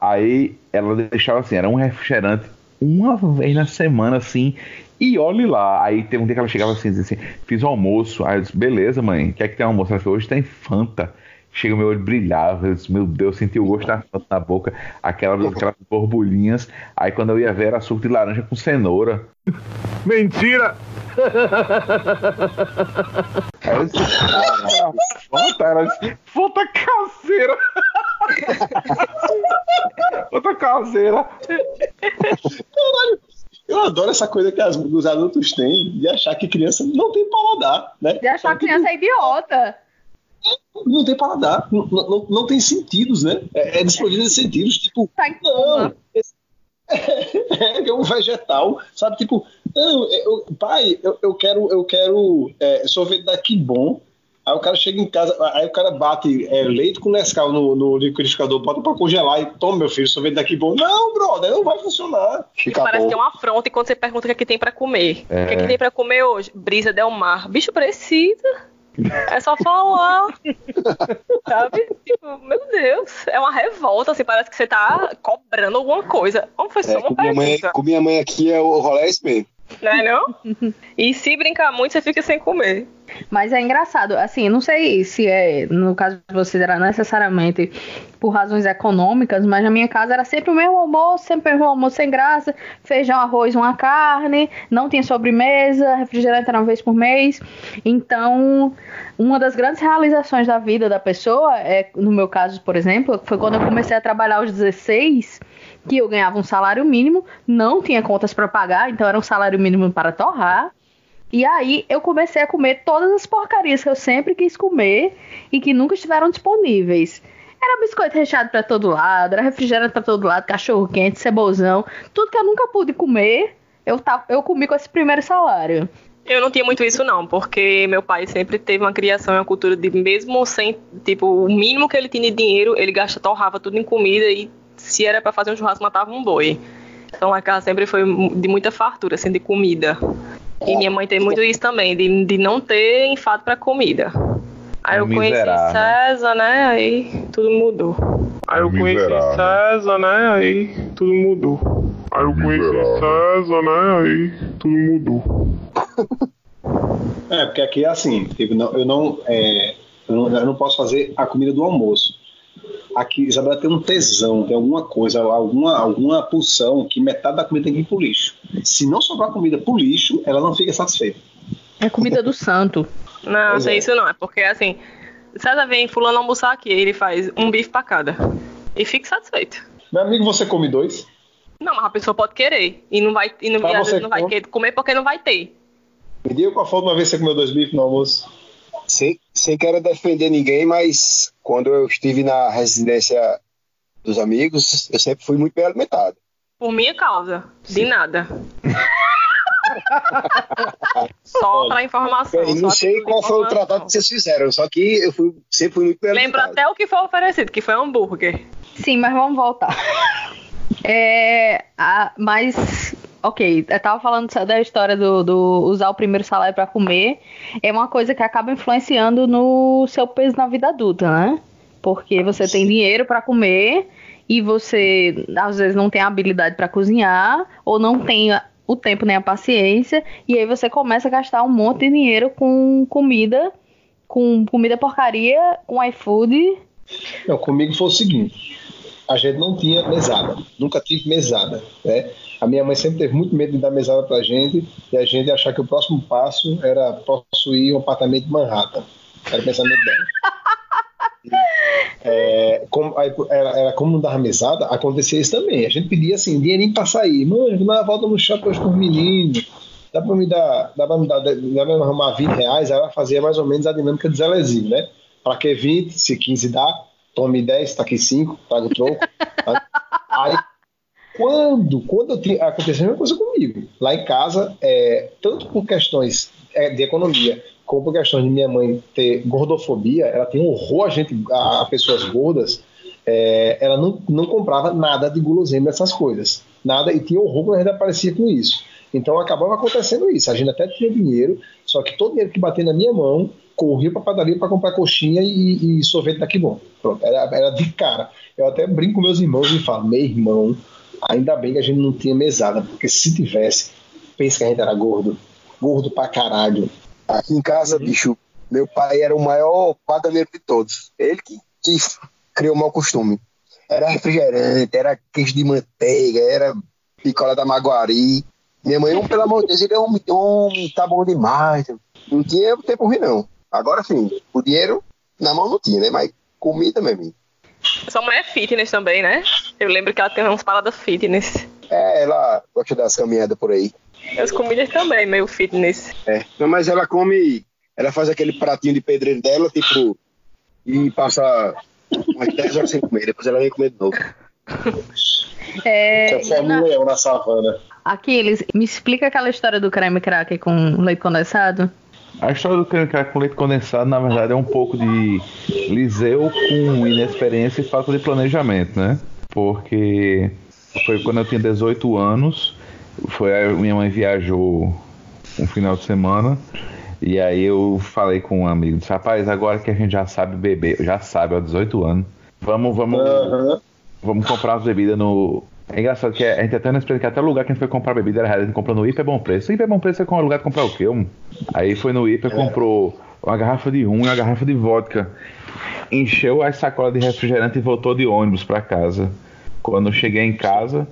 Aí ela deixava assim, era um refrigerante uma vez na semana, assim, e olhe lá. Aí tem um dia que ela chegava assim, dizia assim, fiz o almoço. Aí eu disse, beleza, mãe, quer que tem almoço? Ela falou, hoje tem Fanta. Chega, meu olho brilhava, eu disse, meu Deus, senti o gosto da Fanta na boca, aquela, aquelas borbulhinhas. Aí quando eu ia ver, era suco de laranja com cenoura. Mentira! Aí eu disse, "Ah, Fanta, ela disse, Fanta caseira. Fanta caseira. Eu adoro essa coisa que as- os adultos têm de achar que criança não tem paladar, né? De achar a criança é idiota. Não tem paladar, não, não, não tem sentidos, né? É, é desprovido de sentidos, tipo, Tá em não, é, é um vegetal, sabe? Tipo, não, eu- pai, eu, eu quero, eu quero é, sorvete daqui bom. Aí o cara chega em casa, aí o cara bate é, leite com Nescau no, no liquidificador, bota pra congelar e toma, meu filho, sorvete daqui bom. Não, brother, não vai funcionar. Fica Parece bom. que é uma afronta quando você pergunta o que, é que tem pra comer. É. O que, é que tem pra comer hoje? Brisa Del Mar. Bicho, precisa. É só falar. Sabe? Tipo, meu Deus. É uma revolta, assim. Parece que você tá cobrando alguma coisa. Como foi só É, uma com, minha mãe, com minha mãe aqui é o rolê é esse mesmo. Não é não? E se brincar muito, você fica sem comer. Mas é engraçado, assim, não sei se é, no caso de vocês, era necessariamente por razões econômicas, mas na minha casa era sempre o mesmo almoço, sempre o mesmo almoço sem graça, feijão, arroz, uma carne, não tinha sobremesa, refrigerante era uma vez por mês. Então, uma das grandes realizações da vida da pessoa, é, no meu caso, por exemplo, foi quando eu comecei a trabalhar aos 16, que eu ganhava um salário mínimo, não tinha contas para pagar, então era um salário mínimo para torrar. E aí eu comecei a comer todas as porcarias que eu sempre quis comer e que nunca estiveram disponíveis. Era biscoito recheado pra todo lado, era refrigerante pra todo lado, cachorro quente, cebolzão, tudo que eu nunca pude comer, eu, ta- eu comi com esse primeiro salário. Eu não tinha muito isso, não, porque meu pai sempre teve uma criação e uma cultura de, mesmo sem, tipo, o mínimo que ele tinha de dinheiro, ele gasta, torrava tudo em comida e se era pra fazer um churrasco, matava um boi. Então a casa sempre foi de muita fartura, assim, de comida. E minha mãe tem muito isso também, de, de não ter enfado pra comida. Aí eu conheci Miserável. César, né? Aí tudo mudou. Aí eu conheci Miserável. César, né? Aí tudo mudou. Aí eu conheci César, né? Aí tudo mudou. É, porque aqui é assim, tipo, não- eu, não, é, eu, não, eu não posso fazer a comida do almoço. Aqui, Isabela tem um tesão, tem alguma coisa, alguma, alguma pulsão que metade da comida tem que ir pro lixo. Se não sobrar comida pro lixo, ela não fica satisfeita. É comida do santo. Não, Pois é. isso não. É porque assim, César vem fulano almoçar aqui, ele faz um bife pra cada. E fica satisfeito. Meu amigo, você come dois? Não, mas a pessoa pode querer. E não vai, e não, e às você vezes não vai comer porque não vai ter. Me diga qual foi a última vez que você comeu dois bifes no almoço. Sem, sem querer defender ninguém, mas quando eu estive na residência dos amigos, eu sempre fui muito bem alimentado. Por minha causa. De nada. Só pra informação. Eu não sei qual foi o tratado que vocês fizeram, só que eu fui, sempre fui muito bem Lembra alimentado. até o que foi oferecido, que foi hambúrguer. Sim, mas vamos voltar. É, a- mas, ok, eu tava falando da história do, do usar o primeiro salário pra comer. É uma coisa que acaba influenciando no seu peso na vida adulta, né? Porque você tem dinheiro pra comer e você às vezes não tem a habilidade pra cozinhar ou não tem o tempo nem a paciência e aí você começa a gastar um monte de dinheiro com comida, com comida porcaria, com iFood. Não, comigo foi o seguinte: a gente não tinha mesada, nunca tive mesada, né? A minha mãe sempre teve muito medo de dar mesada pra gente e a gente achar que o próximo passo era possuir um apartamento de Manhattan. Era o pensamento dela. É, como, era, era como não dava mesada, acontecia isso também. A gente pedia assim, dinheirinho pra sair. Mãe, vou dar uma volta no shopping hoje com os meninos. Dá pra me dar, dá pra me dar, dá pra me arrumar 20 reais, aí ela fazia mais ou menos a dinâmica do Zelezinho, né? Pra que 20, se 15 dá, tome 10, tá aqui 5, paga o troco. tá? Aí, quando, quando eu aconteceu a mesma coisa comigo. Lá em casa, é, tanto por questões é, de economia, como por questões de minha mãe ter gordofobia, ela tem um horror a gente, a pessoas gordas, é, ela não, não comprava nada de guloseima, essas coisas. Nada, e tinha horror quando a gente aparecia com isso. Então acabava acontecendo isso. A gente até tinha dinheiro, só que todo dinheiro que batia na minha mão, corria para padaria para comprar coxinha e, e sorvete daqui bom. Pronto, era, era de cara. Eu até brinco com meus irmãos e falo, meu irmão, ainda bem que a gente não tinha mesada, porque se tivesse, pensa que a gente era gordo. Gordo pra caralho. Aqui em casa, bicho, meu pai era o maior padaneiro de todos. Ele que, que criou o mau costume. Era refrigerante, era queijo de manteiga, era picola da Maguari. Minha mãe, "Ô, pelo amor de Deus, ele é homem, homem, tá bom demais. Não tinha tempo ruim, não. Agora sim, o dinheiro na mão não tinha, né? Mas comida, meu amigo. Sua mãe é fitness também, né? Eu lembro que ela tem umas paradas fitness. É, ela gosta das caminhadas por aí. As comidas também, meio fitness. É. Não, mas ela come. Ela faz aquele pratinho de pedreiro dela, tipo. E passa umas 10 horas sem comer. Depois ela vem comer de novo. É, é um leão na savana. Aquiles, me explica aquela história do creme cracker com leite condensado? A história do creme cracker com leite condensado, na verdade, é um pouco de Liseu com inexperiência e falta de planejamento, né? Porque foi quando eu tinha 18 anos, foi a minha mãe viajou um final de semana e aí eu falei com um amigo, disse, rapaz, agora que a gente já sabe beber, já sabe aos 18 anos, vamos, vamos, Aham. vamos comprar as bebidas no. É engraçado que a gente até não explica que até o lugar que a gente foi comprar bebida era errado. A gente comprou no Hiper Bom Preço. Hiper Bom Preço é o lugar de comprar o quê? Um? Aí foi no Hiper, comprou uma garrafa de rum e uma garrafa de vodka. Encheu as sacolas de refrigerante e voltou de ônibus pra casa. Quando eu cheguei em casa,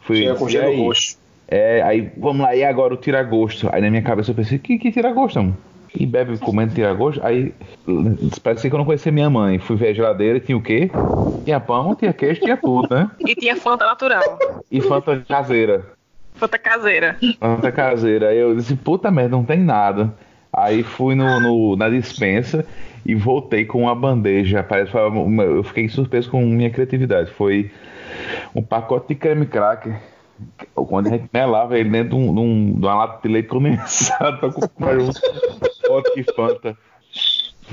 fui. Chega com gelo roxo. É, aí vamos lá, e agora o tira-gosto? Aí na minha cabeça eu pensei, que, que tira-gosto? mano? E bebe comendo tira-gosto? Aí parecia que eu não conhecia minha mãe. Fui ver a geladeira e tinha o quê? Tinha pão, tinha queijo, tinha tudo, né? E tinha Fanta natural. E Fanta caseira. Fanta caseira. Fanta caseira. Aí eu disse, puta merda, não tem nada. Aí fui no, no- na dispensa e voltei com uma bandeja. Parece, eu fiquei surpreso com minha criatividade. Foi um pacote de creme cracker. Quando a gente melava ele dentro de, um, de, um- de uma lata de leite condensado pra comprar um pote de Fanta.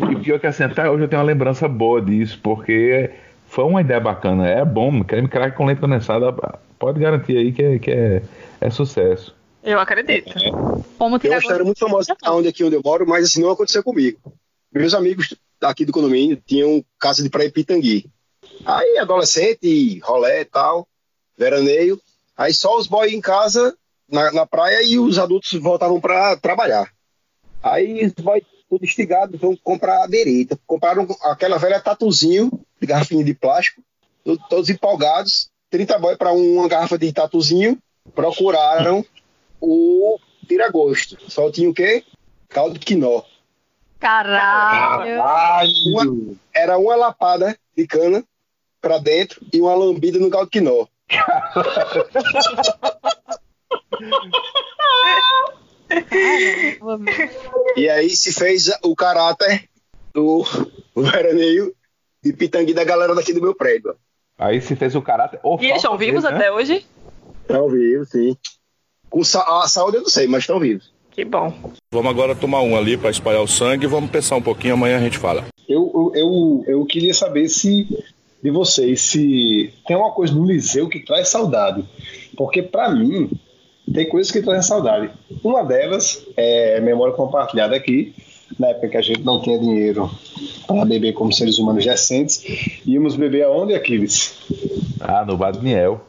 E pior que assim, até hoje eu tenho uma lembrança boa disso, porque foi uma ideia bacana. É bom, creme cracker com leite condensado, pode garantir aí que é, que é, é sucesso. Eu acredito. Como Tem uma tirar história muito famosa onde aqui onde eu moro, mas assim não aconteceu comigo. Meus amigos aqui do condomínio tinham casa de praia em Pitangui. Aí, adolescente, rolé e tal, veraneio. Aí só os boys em casa, na, na praia, e os adultos voltavam para trabalhar. Aí os boys tudo instigado, vão comprar aderita. Compraram aquela velha tatuzinho de garrafinha de plástico, to- todos empolgados. 30 boys para uma garrafa de tatuzinho, procuraram o tira-gosto. Só tinha o quê? Caldo de quinó. Caralho. Uma- era uma lapada de cana para dentro e uma lambida no caldo de quinó. E aí se fez o caráter do veraneio de pitangui da galera daqui do meu prédio. Aí se fez o caráter. ou E eles estão vivos né? até hoje? Estão vivos, sim. Com sa a saúde eu não sei, mas estão vivos. Que bom. Vamos agora tomar um ali para espalhar o sangue e vamos pensar um pouquinho, amanhã a gente fala. Eu, eu, eu, eu queria saber se de vocês se tem uma coisa no Liceu que traz saudade. Porque pra mim tem coisas que trazem saudade. Uma delas é memória compartilhada aqui, na época que a gente não tinha dinheiro para beber como seres humanos decentes, íamos beber aonde, Aquiles? Ah, no Badniel.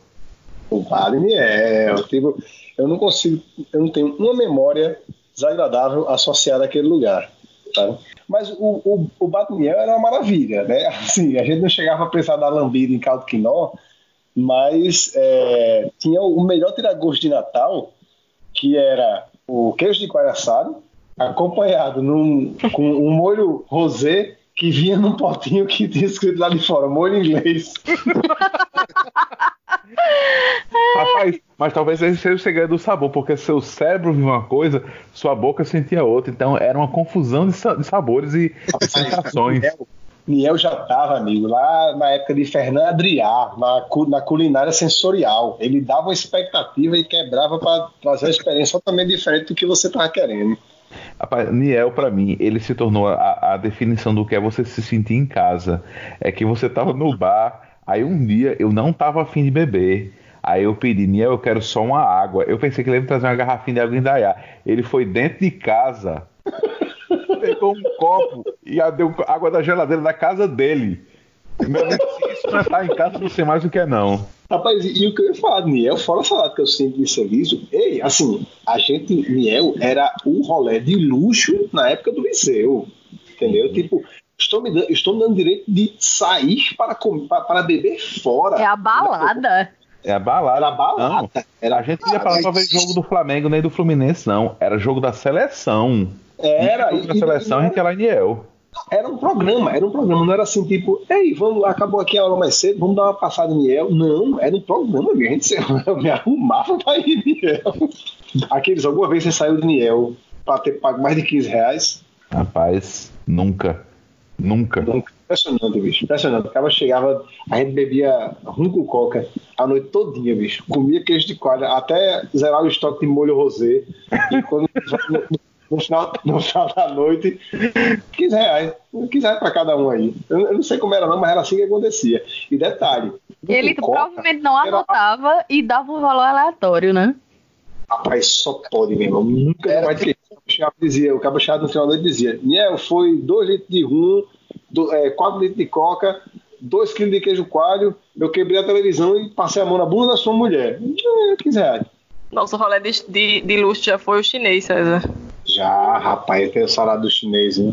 O Vale Miel. Tipo, eu não consigo, eu não tenho uma memória desagradável associada àquele lugar. Tá? Mas o, o, o Batmiel era uma maravilha, né? Assim, a gente não chegava a pensar na lambida em caldo quinó, mas é, tinha o melhor tiragosto de Natal, que era o queijo de coalho assado, acompanhado num, com um molho rosé que vinha num potinho que tinha escrito lá de fora, molho inglês. Rapaz, mas talvez esse seja o segredo do sabor, porque seu cérebro viu uma coisa, sua boca sentia outra. Então era uma confusão de, sa- de sabores e sensações. Miel já estava, amigo, lá na época de Fernando Adrià, na, na culinária sensorial. Ele dava uma expectativa e quebrava para trazer uma experiência totalmente diferente do que você estava querendo. Rapaz, Niel, pra mim, ele se tornou a, a definição do que é você se sentir em casa. É que você tava no bar, aí um dia eu não tava afim de beber. Aí eu pedi, Niel, eu quero só uma água. Eu pensei que ele ia me trazer uma garrafinha de água em Dayá. Ele foi dentro de casa, pegou um copo e a- deu água da geladeira da casa dele. Meu amigo, se isso não é estar em casa, não sei mais o que é não. Rapaz, e, e o que eu ia falar de Miel, fora a salada que eu sempre de serviço, ei, assim, a gente, Miel era um rolê de luxo na época do liceu, entendeu? Tipo, estou me dando, estou me dando direito de sair para, com- para, para beber fora. É a balada. É a balada. Era balada. Não, a gente não ia falar pra ver jogo do Flamengo nem do Fluminense, não. Era jogo da seleção. Era, e- seleção, a gente ia lá em Niel. Era um programa, era um programa, não era assim, tipo, ei, vamos, acabou aqui a aula mais cedo, vamos dar uma passada em Miel. Não, era um programa, minha gente, eu me arrumava pra ir em Miel. Aqueles, alguma vez você saiu de Miel pra ter pago mais de 15 reais? Rapaz, nunca. Nunca. Nunca. Impressionante, bicho, impressionante. O cara chegava, a gente bebia rum com coca a noite todinha, bicho. Comia queijo de coalha até zerar o estoque de molho rosé. E quando no, final, no final da noite, 15 reais. 15 reais pra cada um aí. Eu, eu não sei como era não, mas era assim que acontecia. E detalhe, Ele coca, provavelmente não era- anotava e dava um valor aleatório, né? Rapaz, só pode, meu irmão. Nunca mais ter. O cabo dizia, o cabo chato no final da noite dizia: Niel, foi 2 litros de rum, 4 litros de coca, 2 quilos de queijo coalho. Eu quebrei a televisão e passei a mão na bunda da sua mulher. É, 15 reais. Nosso rolê de, de, de luxo já foi o chinês, César. Já, rapaz, tem o salário do chinês, né?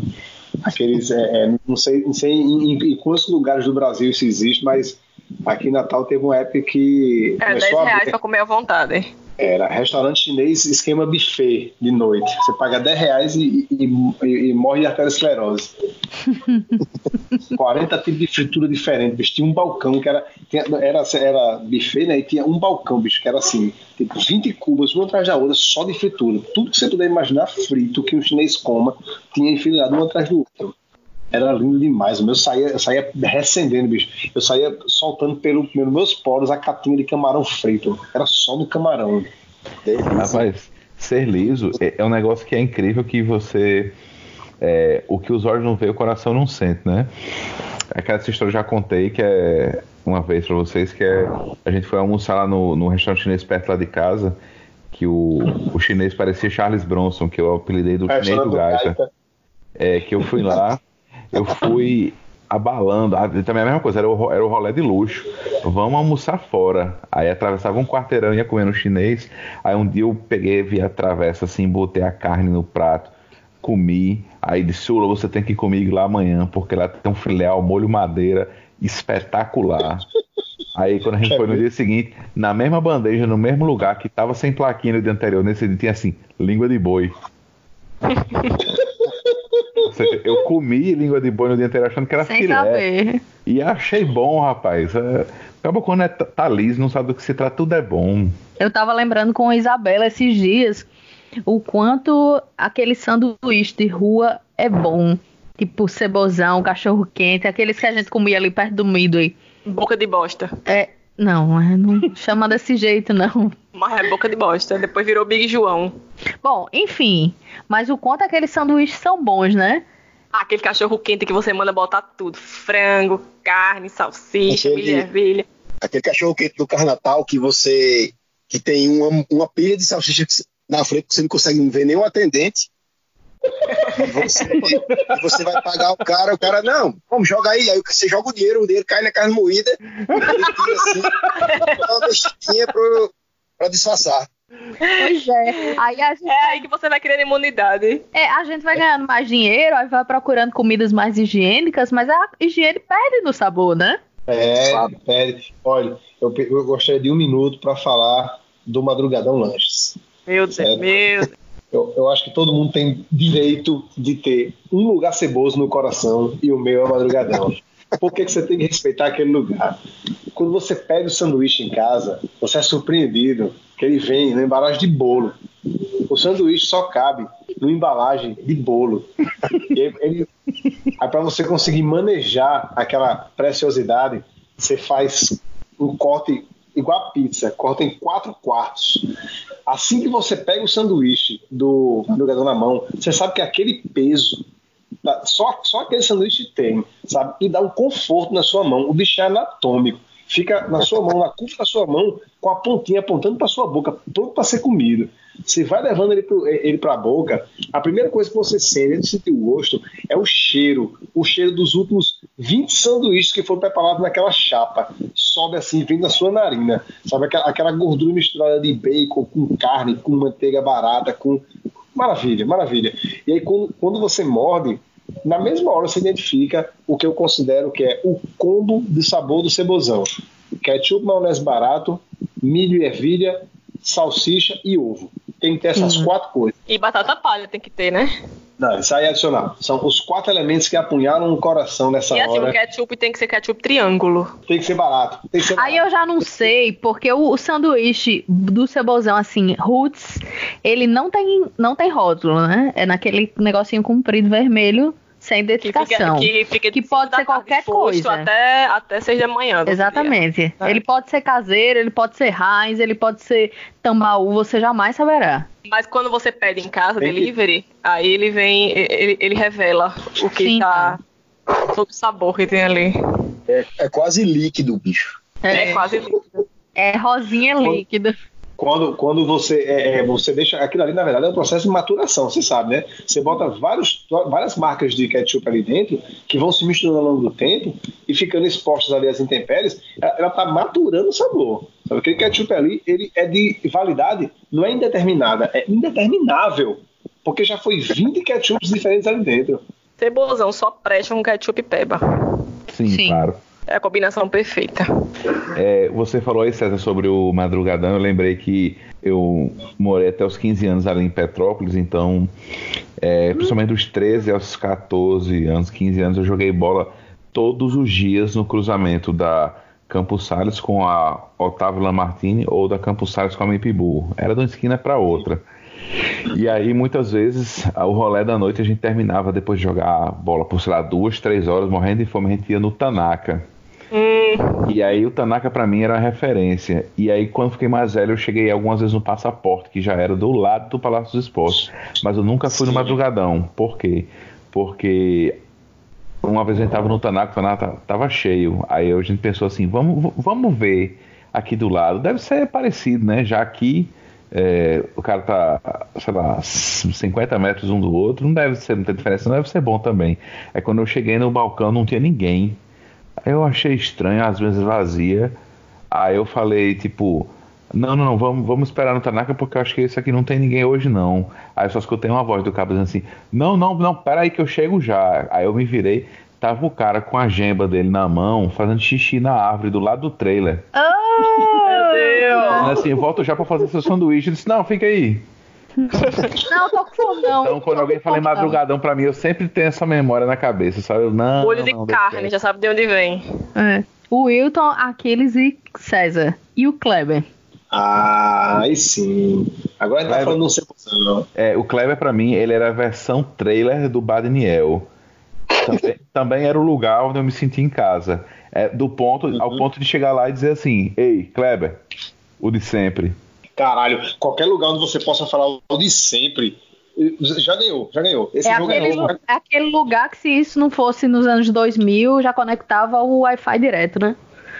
Aqueles, é, é, não sei, não sei em, em- em quantos lugares do Brasil isso existe, mas aqui em Natal teve uma época que É 10 começou a reais abrir- pra comer à vontade. Era restaurante chinês, esquema buffet de noite. Você paga 10 reais e, e- e- e morre de arteriosclerose. 40 tipos de fritura diferente, bicho. Tinha um balcão que era, tinha- era, era buffet, né? E tinha um balcão, bicho, que era assim, tipo 20 cubas, uma atrás da outra, só de fritura. Tudo que você puder imaginar frito que um chinês coma, tinha enfileirado um atrás do outro. Era lindo demais. O meu saía, eu saía recendendo, bicho. Eu saía soltando pelo, pelos meus poros a catinha de camarão frito. Era só no camarão. Rapaz, ser liso é, é um negócio que é incrível que você. é, o que os olhos não veem, o coração não sente, né? Aquela essa história eu já contei que é uma vez pra vocês que é a gente foi almoçar lá no, no restaurante chinês perto lá de casa que o, o chinês parecia Charles Bronson que eu apelidei do chinês do Gaita é que eu fui lá eu fui abalando. Ah, também a mesma coisa era o, era o rolê de luxo. Vamos almoçar fora. Aí atravessava um quarteirão ia comer no chinês. Aí um dia eu peguei vi a travessa assim botei a carne no prato comi. Aí disse Sula você tem que ir comigo lá amanhã porque lá tem um filé ao molho madeira espetacular. Aí quando a gente foi no dia seguinte, na mesma bandeja, no mesmo lugar, que tava sem plaquinha no dia anterior, nesse dia tinha assim, língua de boi. Ou seja, eu comi língua de boi no dia anterior achando que era Sem filé. saber. E achei bom, rapaz. É, Acabou quando é, tá liso, não sabe do que se trata, tudo é bom. Eu tava lembrando com a Isabela esses dias o quanto aquele sanduíche de rua é bom. Tipo cebozão, cachorro quente, aqueles que a gente comia ali perto do Midway. Boca de bosta. É, não, é, não chama desse jeito, não. Mas é boca de bosta. Depois virou Big João. Bom, enfim. Mas o quanto aqueles sanduíches são bons, né? Aquele cachorro quente que você manda botar tudo: frango, carne, salsicha, ervilha. Aquele cachorro quente do Carnatal que você. que tem uma, uma pilha de salsicha que- na frente que você não consegue ver nenhum atendente. E você, você vai pagar o cara, o cara, não, vamos jogar aí. Aí você joga o dinheiro, o dinheiro cai na carne moída, ele tira assim, dá uma mexidinha pro, pra disfarçar. Pois é. Aí a gente, É aí que você vai criando imunidade. é, a gente vai ganhando mais dinheiro, aí vai procurando comidas mais higiênicas, mas a higiene perde no sabor, né? É, Claro. pede. Olha, eu, eu gostaria de um minuto para falar do Madrugadão Lanches. Meu Deus, Sério? meu Deus. Eu, eu acho que todo mundo tem direito de ter um lugar ceboso no coração e o meu é Madrugadão. Por que, que você tem que respeitar aquele lugar? Quando você pega o sanduíche em casa, você é surpreendido que ele vem na embalagem de bolo. O sanduíche só cabe numa embalagem de bolo. E ele, aí para você conseguir manejar aquela preciosidade, você faz um corte igual a pizza, corta em quatro quartos. Assim que você pega o sanduíche do madrugador na mão, você sabe que aquele peso tá- só, só aquele sanduíche tem, sabe? E dá um conforto na sua mão. O bicho é anatômico. Fica na sua mão, na curva da sua mão, com a pontinha apontando para sua boca, pronto para ser comido. Você vai levando ele, ele para a boca, a primeira coisa que você sente, antes de o gosto, é o cheiro. O cheiro dos últimos 20 sanduíches que foram preparados naquela chapa. Sobe assim, vem da sua narina. Sabe aquela, aquela gordura misturada de bacon com carne, com manteiga barata, com. Maravilha, maravilha. E aí, quando, quando você morde, na mesma hora você identifica o que eu considero que é o combo de sabor do cebozão: ketchup, maionese barato, milho e ervilha, salsicha e ovo. Tem que ter essas quatro coisas. E batata palha tem que ter, né? Não, isso aí é adicional. São os quatro elementos que apunhalam o coração nessa e assim, hora. o ketchup tem que ser ketchup triângulo. Tem que ser barato. Tem que ser Aí barato. eu já não sei, porque o, o sanduíche do cebozão, assim, roots, ele não tem, não tem rótulo, né? É naquele negocinho comprido vermelho, sem Que fica, identificação. que fica Que pode ser qualquer coisa. Até, até seis da manhã. Exatamente. É. Ele pode ser caseiro, ele pode ser Heinz, ele pode ser tambaú, você jamais saberá. Mas quando você pede em casa, Tem que- delivery, aí ele vem, ele, ele revela o que Sim. tá. Todo o sabor que tem ali. É, é quase líquido, bicho. É, quase líquido. É rosinha líquida. Quando, quando você, é, é, você deixa. Aquilo ali, na verdade, é um processo de maturação, você sabe, né? Você bota vários, várias marcas de ketchup ali dentro que vão se misturando ao longo do tempo e ficando expostas ali às intempéries, ela, ela tá maturando o sabor. Sabe? Aquele ketchup ali, ele é de validade, não é indeterminada, é indeterminável. Porque já foi 20 ketchups diferentes ali dentro. Cebozão só presta um ketchup e peba. Sim, Sim. claro. É a combinação perfeita. É, você falou aí, César, sobre o Madrugadão. Eu lembrei que eu morei até os 15 anos ali em Petrópolis, então, é, principalmente dos 13 aos 14 anos, 15 anos, eu joguei bola todos os dias no cruzamento da Campos Salles com a Otávio Lamartine ou da Campos Salles com a Mipibu. Era de uma esquina para outra. E aí, muitas vezes, o rolê da noite a gente terminava depois de jogar bola por, sei lá, duas, três horas, morrendo de fome, a gente ia no Tanaka. E aí o Tanaka pra mim era referência. E aí quando fiquei mais velho eu cheguei algumas vezes no Passaporte, que já era do lado do Palácio dos Esportes. Mas eu nunca fui no Madrugadão. Por quê? Porque uma vez a gente tava no Tanaka, o Tanaka tava cheio. Aí a gente pensou assim, vamos, vamos ver aqui do lado. Deve ser parecido, né? Já que é, o cara tá, sei lá, 50 metros um do outro, não deve ser muita diferença, não deve ser bom também. Aí quando eu cheguei no balcão não tinha ninguém. Eu achei estranho, às vezes vazia. Aí eu falei, tipo, não, não, não, vamos, vamos esperar no Tanaka porque eu acho que esse aqui não tem ninguém hoje, não. Aí eu só escutei uma voz do cabo dizendo assim, não, não, não, pera aí que eu chego já. Aí eu me virei, tava o cara com a gemba dele na mão, fazendo xixi na árvore do lado do trailer. Meu Deus! Assim, volto já pra fazer seu sanduíche. Eu disse, não, fica aí. Não, tô com fome, não. Então, quando Tô alguém fala em madrugadão pra mim, eu sempre tenho essa memória na cabeça, sabe? Eu, não, Olho de não, carne, já sabe de onde vem. É. O Wilton, Aquiles e César. E o Kleber. Ah, aí sim. Agora tá falando não sei não. É, o Kleber, pra mim, ele era a versão trailer do Badniel. Também, também era o lugar onde eu me sentia em casa. É, do ponto, Ao ponto de chegar lá e dizer assim: Ei, Kleber, o de sempre. Caralho, qualquer lugar onde você possa falar o de sempre, já ganhou, já ganhou. Esse É jogo aquele, é novo. lu- é aquele lugar que, se isso não fosse nos anos 2000, já conectava o Wi-Fi direto, né?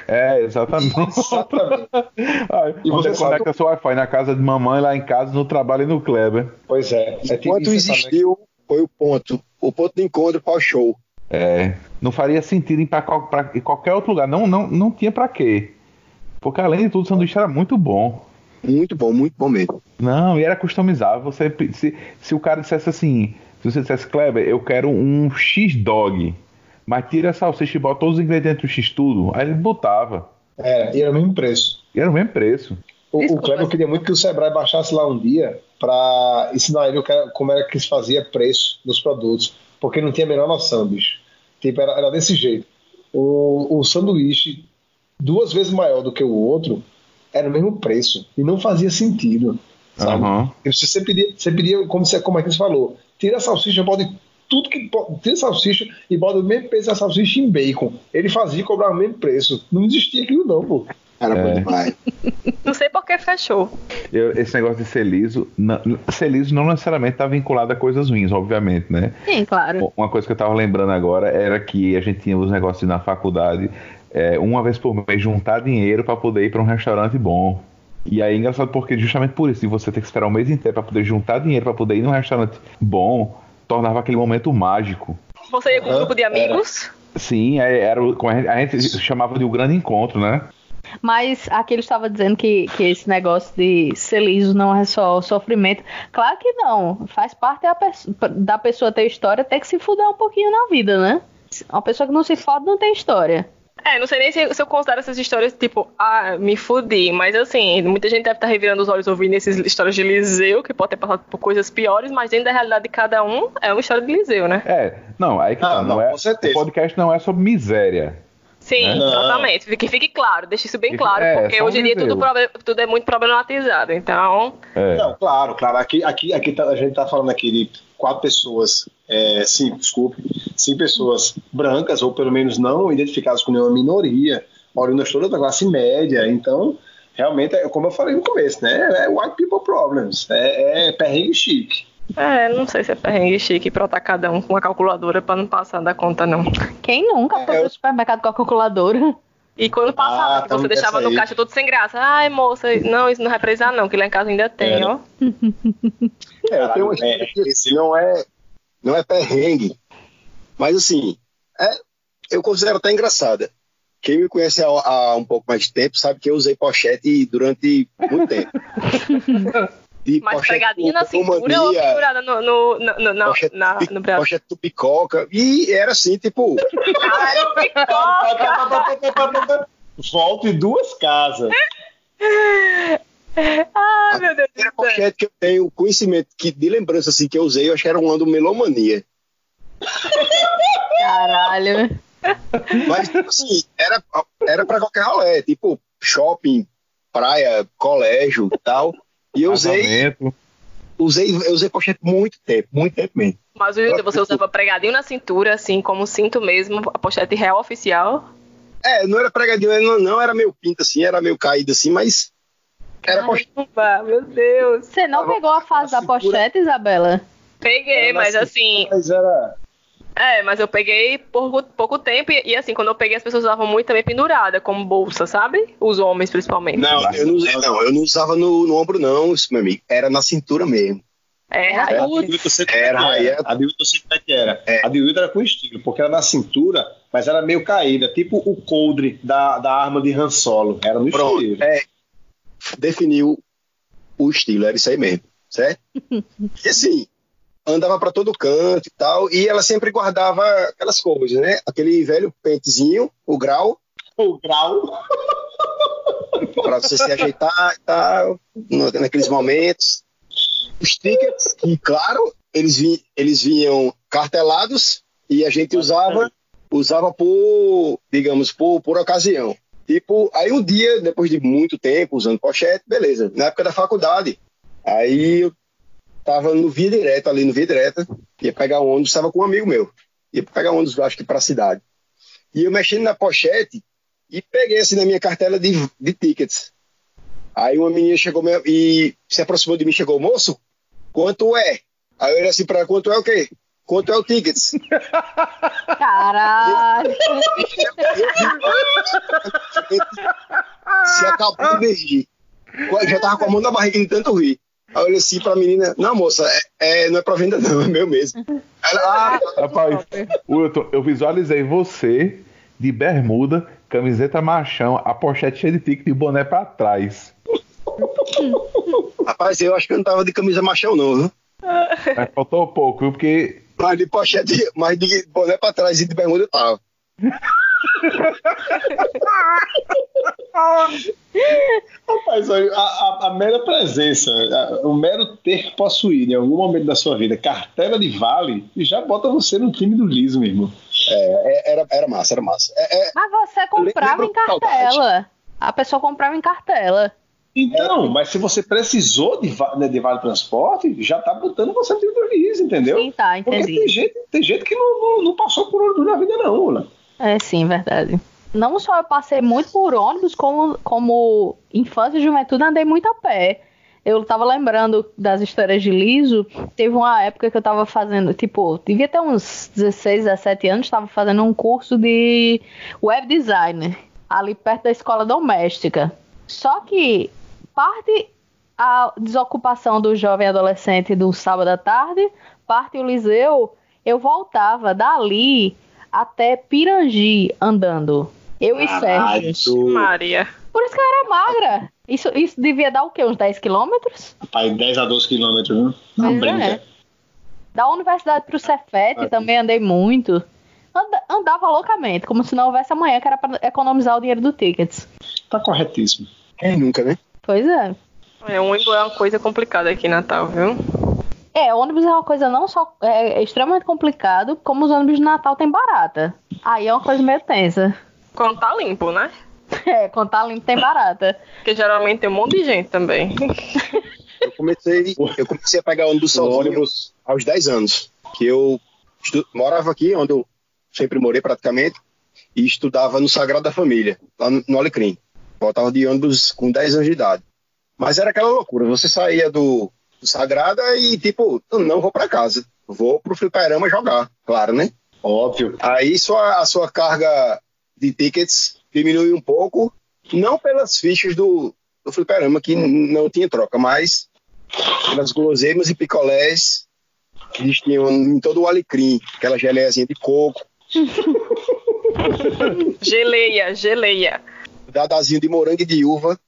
É, exatamente. Exatamente. E você é que conecta seu Wi-Fi? Na casa de mamãe, lá em casa, no trabalho e no Kleber. Pois é. é tipo Enquanto existiu, foi o ponto. O ponto de encontro para o show. É, não faria sentido ir em qualquer outro lugar. Não, não, não tinha pra quê. Porque além de tudo, o sanduíche era muito bom. Muito bom, muito bom mesmo. Não, e era customizável. Você, se, se o cara dissesse assim, se você dissesse, Kleber, eu quero um X-Dog, mas tira a salsicha e bota todos os ingredientes do X-Tudo, aí ele botava. Era, e era o mesmo preço. E era o mesmo preço. O, o Desculpa. Kleber queria muito que o Sebrae baixasse lá um dia pra ensinar ele o como era que se fazia preço dos produtos, porque não tinha a menor noção, bicho. Tipo, era, era desse jeito. O, o sanduíche, duas vezes maior do que o outro, era o mesmo preço. E não fazia sentido. Sabe? E Você, pedia, você pedia como, você, como é que você falou, tira a salsicha, bota tudo que a salsicha e bota o mesmo peso da salsicha em bacon. Ele fazia e cobrava o mesmo preço. Não existia aquilo não, pô. Era É. bom demais. Não sei por que fechou. Eu- esse negócio de ser liso, não- ser liso não necessariamente está vinculado a coisas ruins, obviamente, né? Sim, claro. Uma coisa que eu tava lembrando agora era que a gente tinha os negócios na faculdade, é, uma vez por mês, juntar dinheiro para poder ir para um restaurante bom. E aí é engraçado porque justamente por isso, de você ter que esperar um mês inteiro para poder juntar dinheiro para poder ir num restaurante bom, tornava aquele momento mágico. Você ia com um grupo de amigos? Sim, era a gente chamava de o grande encontro, né? Mas aqui ele estava dizendo que, que esse negócio de ser liso não é só sofrimento. Claro que não. Faz parte da, pesso- da pessoa ter história, ter que se fuder um pouquinho na vida, né? Uma pessoa que não se fode não tem história. É, não sei nem se, se eu considero essas histórias tipo, ah, me fudi, mas assim, muita gente deve estar revirando os olhos ouvindo essas histórias de Liseu, que pode ter passado por coisas piores, mas dentro da realidade de cada um é uma história de Liseu, né? É, não, aí que Ah, tá, não, não, é, com certeza. o podcast não é sobre miséria. Sim, Né? Não. exatamente. Que fique claro, deixe isso bem claro, é, porque hoje em dia tudo, tudo é muito problematizado. Então, É. Não, claro, claro. Aqui, aqui, aqui tá- a gente tá falando aqui de quatro pessoas, é, cinco, desculpe, cinco pessoas brancas, ou pelo menos não identificadas com nenhuma minoria, oriundas todas da classe média. Então, realmente, é como eu falei no começo, né? É white people problems. É, é perrengue chique. É, não sei se é perrengue chique pra estar cada um com uma calculadora pra não passar da conta, não. Quem nunca foi É, eu- pro supermercado com a calculadora? E quando passava, Ah, que tá você deixava no caixa todo sem graça. Ai, moça, não, isso não vai precisar não, que lá em casa ainda tem, É. ó. É, eu tenho uma história que assim, não é, não é perrengue, mas assim, é, eu considero até engraçada. Quem me conhece há, há um pouco mais de tempo sabe que eu usei pochete durante muito tempo. De Mas na com cintura ou pendurada no, no, no, no, na- pochete, na- no braço? pochete do picoca, e era assim, tipo, Volte duas casas. Ai, meu Deus a primeira pochete que eu tenho conhecimento que, de lembrança assim, que eu usei, eu acho que era uma do Melomania. Caralho. Mas, tipo assim, era, era pra qualquer rolê, tipo shopping, praia, colégio e tal. E eu usei, usei, eu usei pochete muito tempo, muito tempo mesmo. Mas Wilton, você usava pregadinho na cintura, assim, como cinto mesmo, a pochete real oficial. É, não era pregadinho, não, não era meio pinta assim, era meio caído assim, mas era pochete. Caramba, meu Deus. Você não pegou a fase da cintura- pochete, Isabela? Peguei, mas cintura, assim, Mas era. É, mas eu peguei por pouco tempo e, e, assim, quando eu peguei as pessoas usavam muito também pendurada, como bolsa, sabe? Os homens, principalmente. Não, eu não, usei, não, eu não usava no, no ombro, não, isso, meu amigo. Era na cintura mesmo. É, É, aí- A de Wilton eu sei como é Era, era. era- A sei como é que era. É. A de Wilton era com estilo, porque era na cintura, mas era meio caída, tipo o coldre da, da arma de Han Solo. Era no Pronto, estilo. é, definiu o estilo, era isso aí mesmo, certo? e assim, andava pra todo canto e tal, e ela sempre guardava aquelas coisas, né? Aquele velho pentezinho, o grau, O grau. para você se ajeitar e tal, naqueles momentos. Os tickets, que claro, eles, vi, eles vinham cartelados e a gente usava usava por, digamos, por, por ocasião. Tipo, aí um dia, depois de muito tempo usando pochete, beleza, na época da faculdade, aí eu tava no Via Direta, ali no Via Direta, ia pegar um ônibus, estava com um amigo meu, ia pegar um ônibus, acho que para a cidade. E eu mexendo na pochete e peguei assim na minha cartela de, de tickets. Aí uma menina chegou me- e se aproximou de mim, chegou, moço, quanto é? Aí eu olhei assim para quanto é o quê? Quanto é o tickets? Caralho. Se acabou de rir. Eu já tava com a mão na barriga de tanto rir. Aí eu olhei assim pra menina, não, moça, é, é- não é pra venda não, é meu mesmo. Ela, ah, Rapaz, Wilton, eu visualizei você de bermuda, camiseta machão, a pochete cheia de tique e boné pra trás. rapaz, eu acho que eu não tava de camisa machão não, viu? Mas faltou pouco, viu? Porque Mas de pochete, mas de boné pra trás e de bermuda eu tava. Rapaz, olha, a, a- a mera presença, a- o mero ter que possuir em algum momento da sua vida cartela de vale já bota você no time do liso, meu irmão. É, é, era, era massa, era massa. É, é, Mas você comprava em saudade. cartela. A pessoa comprava em cartela. Então, mas se você precisou de, né, de vale transporte, já tá botando você no time do liso, entendeu? Sim, tá, Porque entendi. tem gente, tem gente que não, não, não passou por ônibus na vida, não, Lula. É, sim, verdade. Não só eu passei muito por ônibus, como, como infância e juventude andei muito a pé. Eu tava lembrando das histórias de Liso. Teve uma época que eu tava fazendo, tipo, devia ter uns 16, 17 anos, tava fazendo um curso de web designer, ali perto da escola doméstica. Só que parte a desocupação do jovem adolescente do sábado à tarde, parte o Liceu, eu voltava dali até Pirangi andando. Eu e Sérgio. Maria. Por isso que eu era magra. Isso, isso devia dar o quê? Uns 10 quilômetros? Rapaz, 10 a 12 quilômetros, viu? Não Pois brinca. é. Da universidade pro Cefete também andei muito. Anda- andava loucamente, como se não houvesse amanhã, que era para economizar o dinheiro do tickets. Tá corretíssimo. quem nunca, né? Pois é. É, um ônibus é uma coisa complicada aqui em Natal, viu? É, ônibus é uma coisa não só é, é extremamente complicado, como os ônibus de Natal tem barata. Aí é uma coisa meio tensa. Quando tá limpo, né? É, quando tá limpo tem barata. Porque geralmente tem um monte de gente também. Eu comecei, eu comecei a pegar ônibus ônibus. aos 10 anos. Que eu estu- morava aqui, onde eu sempre morei praticamente, e estudava no Sagrado da Família, lá no, no Alecrim. Voltava de ônibus com 10 anos de idade. Mas era aquela loucura, você saía do Sagrada e tipo, "Eu não vou para casa, vou pro fliperama jogar, claro, né? Óbvio. Aí sua, a sua carga de tickets diminui um pouco, não pelas fichas do, do fliperama, que não tinha troca, mas pelas guloseimas e picolés que eles tinham em todo o alecrim, aquela geleiazinha de coco, Geleia, geleia. dadazinho de morango e de uva,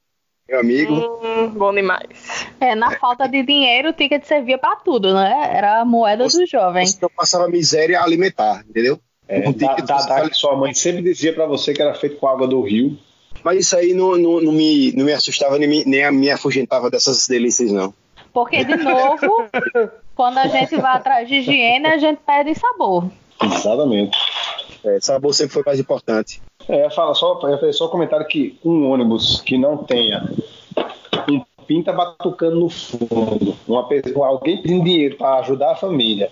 meu amigo. Hum, bom demais. É, na falta de dinheiro, o ticket servia pra tudo, né? Era a moeda do jovem. Você não passava miséria alimentar, entendeu? É, da, ticket da, você da- que sua mãe sempre dizia pra você que era feito com água do rio. Mas isso aí não, não, não me, não me assustava nem me, nem me afugentava dessas delícias, não. Porque, de novo, quando a gente vai atrás de higiene, a gente perde sabor. Exatamente. É, sabor sempre foi mais importante. É, fala só, fazer só um comentário que um ônibus que não tenha um pinta batucando no fundo, uma pessoa, alguém pedindo dinheiro para ajudar a família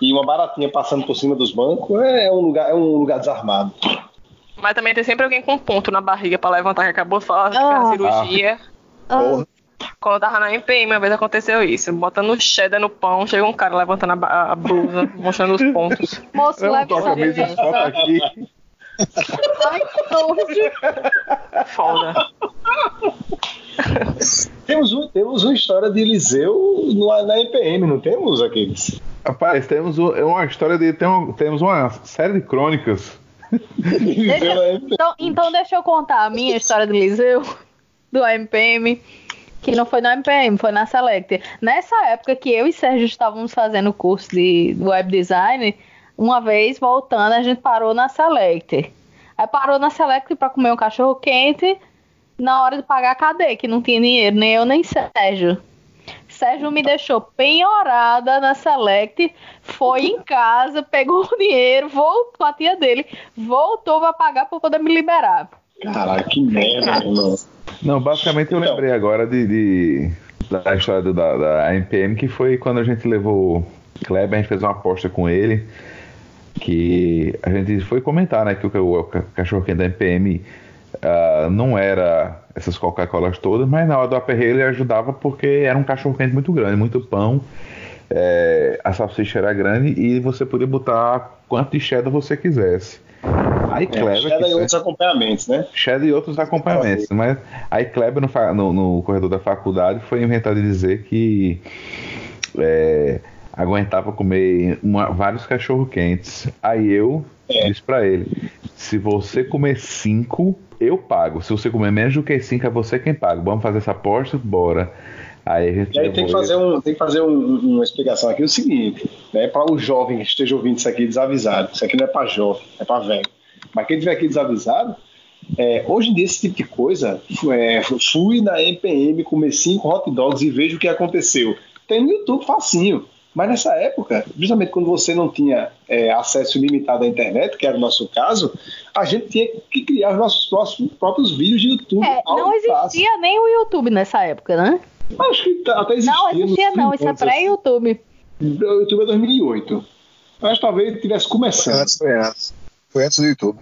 e uma baratinha passando por cima dos bancos é um lugar, é um lugar desarmado. Mas também tem sempre alguém com um ponto na barriga pra levantar, que acabou de falar que fez Ah. a cirurgia. Ah, Porra. Quando eu tava na MPM, uma vez aconteceu isso. Botando cheddar no pão, chega um cara levantando a, a blusa, mostrando os pontos. moço, leva tô com a camisa de foto aqui. Ai, que nojo. Foda. Temos, um, temos uma história de Eliseu no, na EPM, não temos aqueles? Rapaz, temos é uma história de. Tem um- temos uma série de crônicas. Eliseu na EPM. Então, então deixa eu contar a minha história do Liseu, do AMPM, que não foi no AMPM, foi na Select. Nessa época que eu e Sérgio estávamos fazendo o curso de web design, uma vez voltando, a gente parou na Select. Aí parou na Select para comer um cachorro quente na hora de pagar a cadeia, que não tinha dinheiro, nem eu nem Sérgio. Sérgio me deixou penhorada na Select, foi em casa, pegou o dinheiro, voltou a tia dele, voltou pra pagar pra poder me liberar. Caralho, que merda, irmão. Não, basicamente eu lembrei agora de, de- da história do- da, da MPM, que foi quando a gente levou o Kleber, a gente fez uma aposta com ele, que a gente foi comentar, né, que o, o cachorro quente da MPM ah, não era essas Coca-Colas todas, mas na hora do aperreio ele ajudava porque era um cachorro quente muito grande, muito pão, é, a salsicha era grande e você podia botar quanto de cheddar você quisesse. Aí É, Kleber, cheddar que e outros acompanhamentos, né? Cheddar e outros acompanhamentos. Mas aí Kleber, no, no- no corredor da faculdade, foi inventado de dizer que é, aguentava comer uma- vários cachorro quentes. Aí eu É. disse pra ele: se você comer cinco, eu pago. Se você comer menos do que cinco, é você quem paga. Vamos fazer essa aposta? Bora. Aí a gente E aí tem que fazer, um, tem que fazer um- uma explicação aqui, o seguinte, né, para o jovem que esteja ouvindo isso aqui desavisado, isso aqui não é para jovem, é para velho. Mas quem estiver aqui desavisado, é, hoje em dia esse tipo de coisa, é, fui na MPM comer cinco hot dogs e vejo o que aconteceu. Tem no YouTube facinho. Mas nessa época, justamente quando você não tinha é, acesso ilimitado à internet, que era o nosso caso, a gente tinha que criar os nossos próximos- próprios vídeos de YouTube. É, não existia nem o YouTube nessa época, né? Acho que tá- até existia. Não existia não, isso é primórdios, assim. pré-YouTube. O YouTube é 2008. Mas talvez tivesse Foi começando. antes, foi antes. Foi antes do YouTube.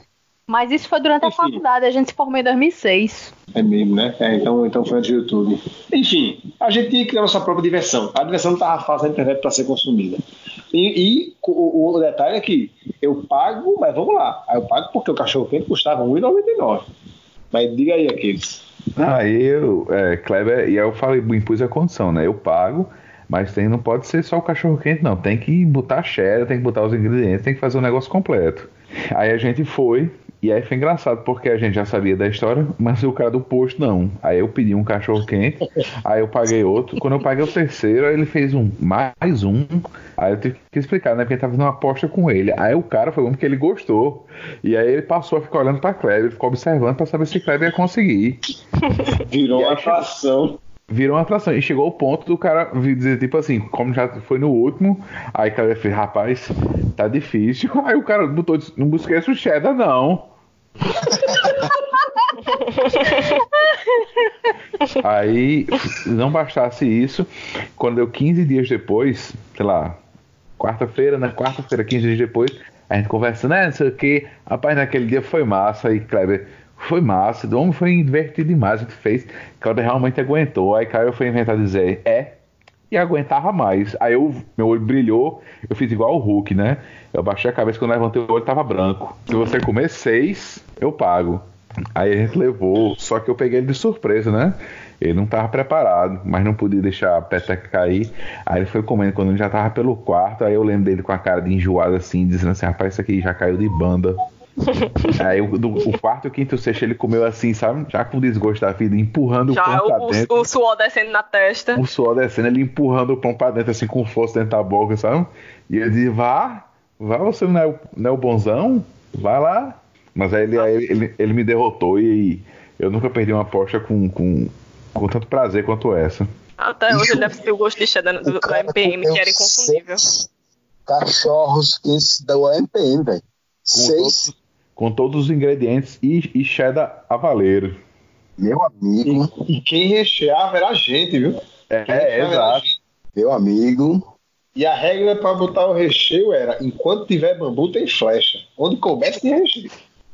Mas isso foi durante a Enfim. faculdade, a gente se formou em 2006. É mesmo, né? É, então, então foi antes do YouTube. Enfim, a gente tinha que criar nossa própria diversão. A diversão não estava fácil na internet para ser consumida. E, e o, o detalhe é que eu pago, mas vamos lá. Aí eu pago porque o cachorro quente custava R$ 1,99. Mas diga aí aqueles. Aí eu, é, Kleber, e aí eu falei, impus a condição, né? Eu pago, mas tem, não pode ser só o cachorro quente, não. Tem que botar cheddar, tem que botar os ingredientes, tem que fazer o negócio completo. Aí a gente foi, e aí foi engraçado, porque a gente já sabia da história, mas o cara do posto não. Aí eu pedi um cachorro quente, aí eu paguei outro. Quando eu paguei o terceiro, aí ele fez um, mais um. Aí eu tive que explicar, né? Porque ele tava fazendo uma aposta com ele. Aí o cara foi um que ele gostou. E aí ele passou a ficar olhando pra Kleber, ficou observando pra saber se Kleber ia conseguir Virou uma atração. virou uma atração. E chegou o ponto do cara dizer, tipo assim, como já foi no último, aí o cara fez, rapaz, tá difícil. Aí o cara botou, não busquei esse cheddar, não. Aí, não bastasse isso, quando deu 15 dias depois, sei lá, quarta-feira, né? Quarta-feira, 15 dias depois, a gente conversando, né? Não sei o que, rapaz, naquele dia foi massa, aí Kleber. Foi massa, o homem foi divertido demais, a gente fez. Kleber realmente aguentou. Aí Caio foi inventar dizer, é, e aguentava mais. Aí eu, meu olho brilhou, eu fiz igual o Hulk, né? Eu baixei a cabeça, quando eu levantei o olho tava branco. Se você comer seis, eu pago. Aí gente levou, só que eu peguei ele de surpresa, né? Ele não tava preparado, mas não podia deixar a peteca cair. Aí ele foi comendo quando ele já tava pelo quarto. Aí eu lembro dele com a cara de enjoado assim, dizendo assim: rapaz, isso aqui já caiu de banda. Aí o, do, o quarto, o quinto, o sexto ele comeu assim, sabe? Já com desgosto da vida, empurrando o Já pão pra o, dentro. o, o suor descendo na testa. O suor descendo, ele empurrando o pão pra dentro, assim, com força dentro da boca, sabe? E ele disse, vá, vá, você não é, o- não é o bonzão? Vai lá. Mas aí ele, aí ele, ele me derrotou e eu nunca perdi uma aposta com, com, com tanto prazer quanto essa. Até hoje Isso- ele deve ter o gosto de cheddar do, O do MPM, que era inconfundível. Cachorros quentes da UMPM, velho. Seis, Com todos os ingredientes e, e cheddar a valer. meu amigo, E quem recheava era a gente, viu? É, é, exato. meu amigo. E a regra para botar o recheio era: enquanto tiver bambu, tem flecha. Onde começa, tem recheio.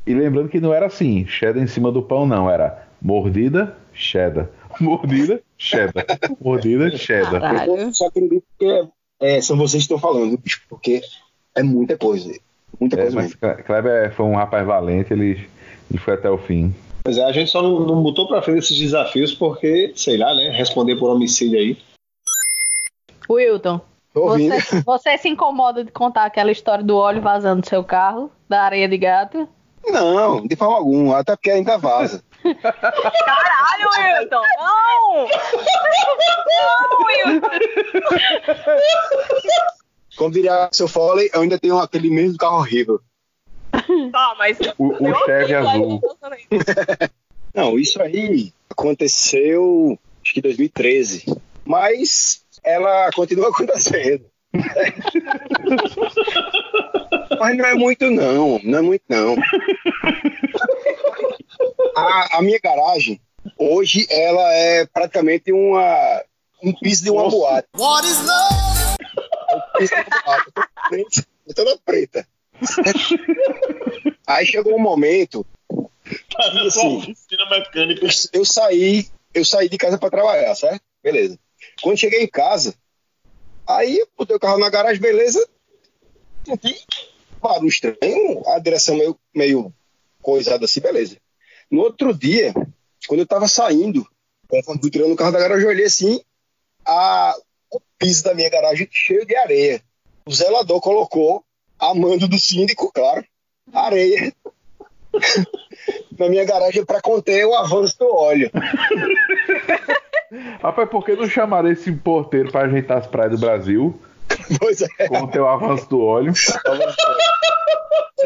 E lembrando que não era assim, cheddar em cima do pão, não. Era mordida, cheddar. Mordida, cheddar. Mordida, cheddar. Caralho. Eu só acredito que é, são vocês que estão falando, bicho, porque é muita coisa. Muita É, coisa mas mesmo. Cle- Kleber foi um rapaz valente, ele, ele foi até o fim. Pois é, a gente só não, não botou pra frente esses desafios porque, sei lá, né? Responder por homicídio aí. Wilton, você, você se incomoda de contar aquela história do óleo vazando do seu carro, da areia de gato? Não, de forma alguma, até porque ainda vaza. Caralho, Wilton! Não! Não, Wilton! Como diria seu Foley, eu ainda tenho aquele mesmo carro horrível. Tá, mas. O, o Chevy azul. Não, isso aí aconteceu acho que em 2013. Mas ela continua acontecendo. Mas não é muito não, não é muito não. A, a minha garagem, hoje, ela é praticamente uma, um piso de uma boate. What is love? Eu tô na preta. Aí chegou um momento que, assim, eu, saí, eu saí de casa para trabalhar, certo? Beleza. Quando cheguei em casa, aí eu botei o carro na garagem, beleza. Senti barulho estranho, a direção meio, meio coisada assim, beleza. No outro dia, quando eu tava saindo, conforme fui tirando o carro da garagem, eu olhei assim, a, o piso da minha garagem cheio de areia. O zelador colocou, a mando do síndico, claro, areia na minha garagem para conter o avanço do óleo. Rapaz, por que não chamaram esse porteiro pra ajeitar as praias do Brasil Pois é. com o teu avanço do óleo? Só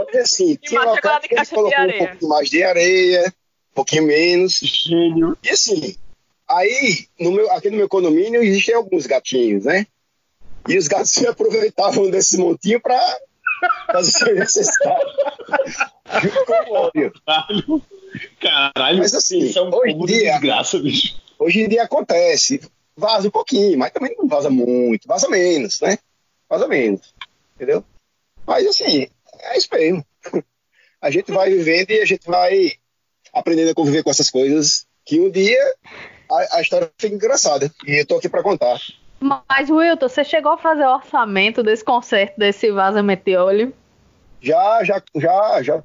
que assim, tinha que ele colocou um pouquinho mais de areia, um pouquinho menos. Gênio. E assim, aí, no meu, aqui no meu condomínio existem alguns gatinhos, né? E os gatos se aproveitavam desse montinho para fazer seu necessário. Junto com o óleo. Caralho. Caralho. Mas assim, isso é um hoje em dia- desgraça, bicho. Hoje em dia acontece, vaza um pouquinho, mas também não vaza muito, vaza menos, né? Vaza menos, entendeu? Mas assim, é isso mesmo. A gente vai vivendo e a gente vai aprendendo a conviver com essas coisas, que um dia a, a história fica engraçada. E eu tô aqui para contar. Mas, Wilton, você chegou a fazer o orçamento desse concerto, desse vazamento de? Já, já, já, já,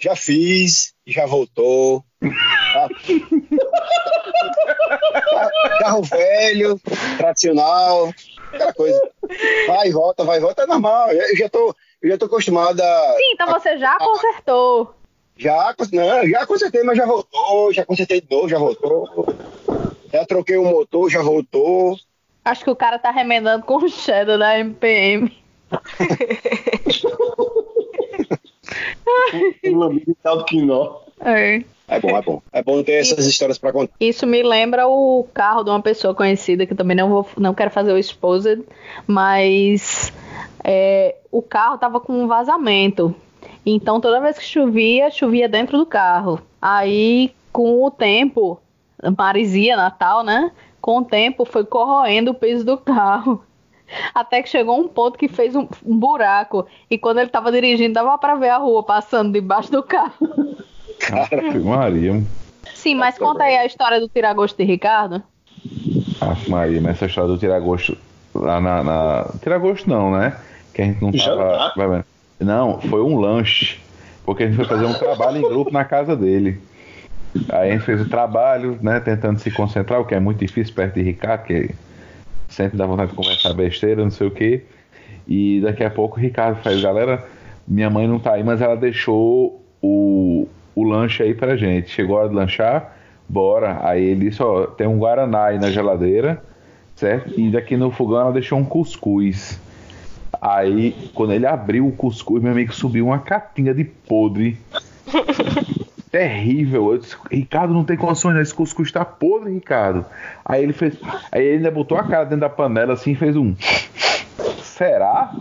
já fiz, já voltou. Tá? Carro velho, tradicional, aquela coisa. Vai e volta, vai e volta, é normal. Eu já tô, eu já tô acostumado a. Sim, então você já consertou. Já, não, já consertei, mas já voltou, já consertei de novo, já voltou. Já troquei o motor, já voltou. Acho que o cara tá remendando com o Shadow da MPM. Lambido tal do quinó. É. É bom, é bom. É bom ter essas histórias pra contar. Isso me lembra o carro de uma pessoa conhecida, que também não vou, não quero fazer o exposed, mas é, o carro tava com um vazamento. Então toda vez que chovia, chovia dentro do carro. Aí, com o tempo, Marizia, Natal, né? Com o tempo foi corroendo o piso do carro. Até que chegou um ponto que fez um, um buraco. E quando ele tava dirigindo, dava pra ver a rua passando debaixo do carro. Ave Maria. Sim, mas conta aí a história do tiragosto de Ricardo. Ave Maria, mas essa história do tiragosto lá na. na... Tiragosto não, né? Que a gente não Já tava. tá. Não, foi um lanche. Porque a gente foi fazer um trabalho em grupo na casa dele. Aí a gente fez o trabalho, né? Tentando se concentrar, o que é muito difícil perto de Ricardo, que sempre dá vontade de conversar besteira, não sei o quê. E daqui a pouco o Ricardo faz, galera, minha mãe não tá aí, mas ela deixou o, o lanche aí pra gente. Chegou a hora de lanchar, bora. Aí ele disse, ó, tem um Guaraná aí na geladeira, certo? E daqui no fogão ela deixou um cuscuz. Aí, quando ele abriu o cuscuz, meu amigo subiu uma catinha de podre. Terrível. Eu disse, Ricardo não tem condições, não. Esse cuscuz tá podre, Ricardo. Aí ele fez. Aí ele ainda botou a cara dentro da panela assim e fez um. Será?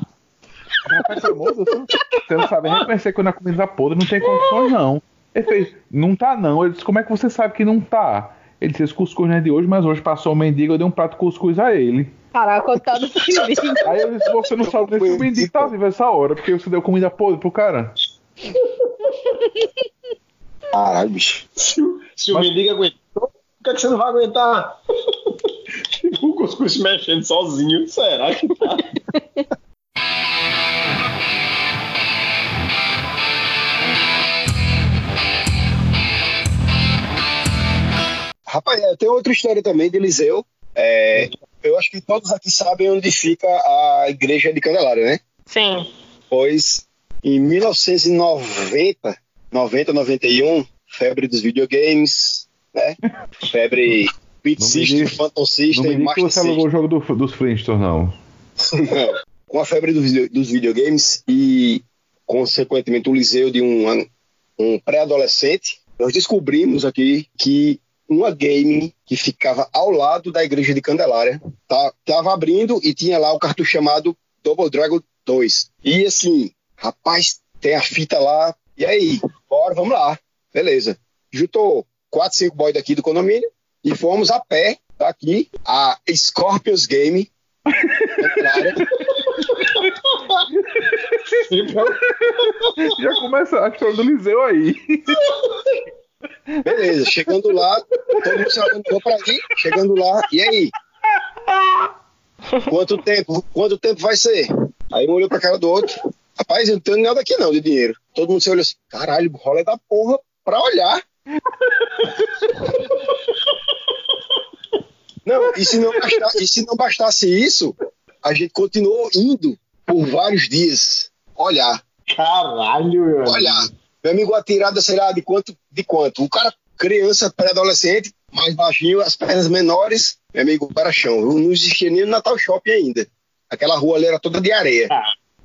Rapaz, pelo amor de Deus, você não sabe reconhecer quando a comida tá podre, não tem condições, não. Ele fez, não tá não. Ele disse, como é que você sabe que não tá? Ele disse, esse cuscuz não é de hoje, mas hoje passou o mendigo, eu dei um prato de cuscuz a ele. Caraca, do menino. Aí eu disse, você não sabe nem se o mendigo tá vivo essa hora, porque você deu comida podre pro cara. Caralho, bicho. Se, o- se o Mas- mendigo aguentou, por que, é que você não vai aguentar? O cuscuz mexendo sozinho. Será que tá? Rapaz, é, tem outra história também de Eliseu. É, eu acho que todos aqui sabem onde fica a igreja de Candelária, né? Sim. Pois em 1990, 90, 91, febre dos videogames, né? Febre Beat Não System, diga- Phantom Não System, me diga que Master você alugou o jogo do- dos Flintstones, não. Não. com a febre dos, video- dos videogames e, consequentemente, o Liseu de um, um pré-adolescente, nós descobrimos aqui que uma game que ficava ao lado da igreja de Candelária. Tá, tava abrindo e tinha lá o cartucho chamado Double Dragon 2. E assim, rapaz, tem a fita lá. E aí, bora, vamos lá. Beleza. Juntou quatro, cinco boys daqui do condomínio e fomos a pé daqui a Scorpions Game. Já começa a história do Liseu aí. Beleza, chegando lá, todo mundo se organizou pra ir, chegando lá, e aí? Quanto tempo? Quanto tempo vai ser? Aí um olhou pra cara do outro. Rapaz, eu não tenho nada aqui não de dinheiro. Todo mundo se olhou assim, caralho, rola da porra pra olhar. Não, e se não, bastasse, e se não bastasse isso, a gente continuou indo por vários dias. Olhar, Caralho, meu. olhar. Meu amigo, a tirada, sei lá, de quanto? De quanto? O cara, criança, pré-adolescente, mais baixinho, as pernas menores, meu amigo, para chão. Não existia nem o Natal Shopping ainda. Aquela rua ali era toda de areia.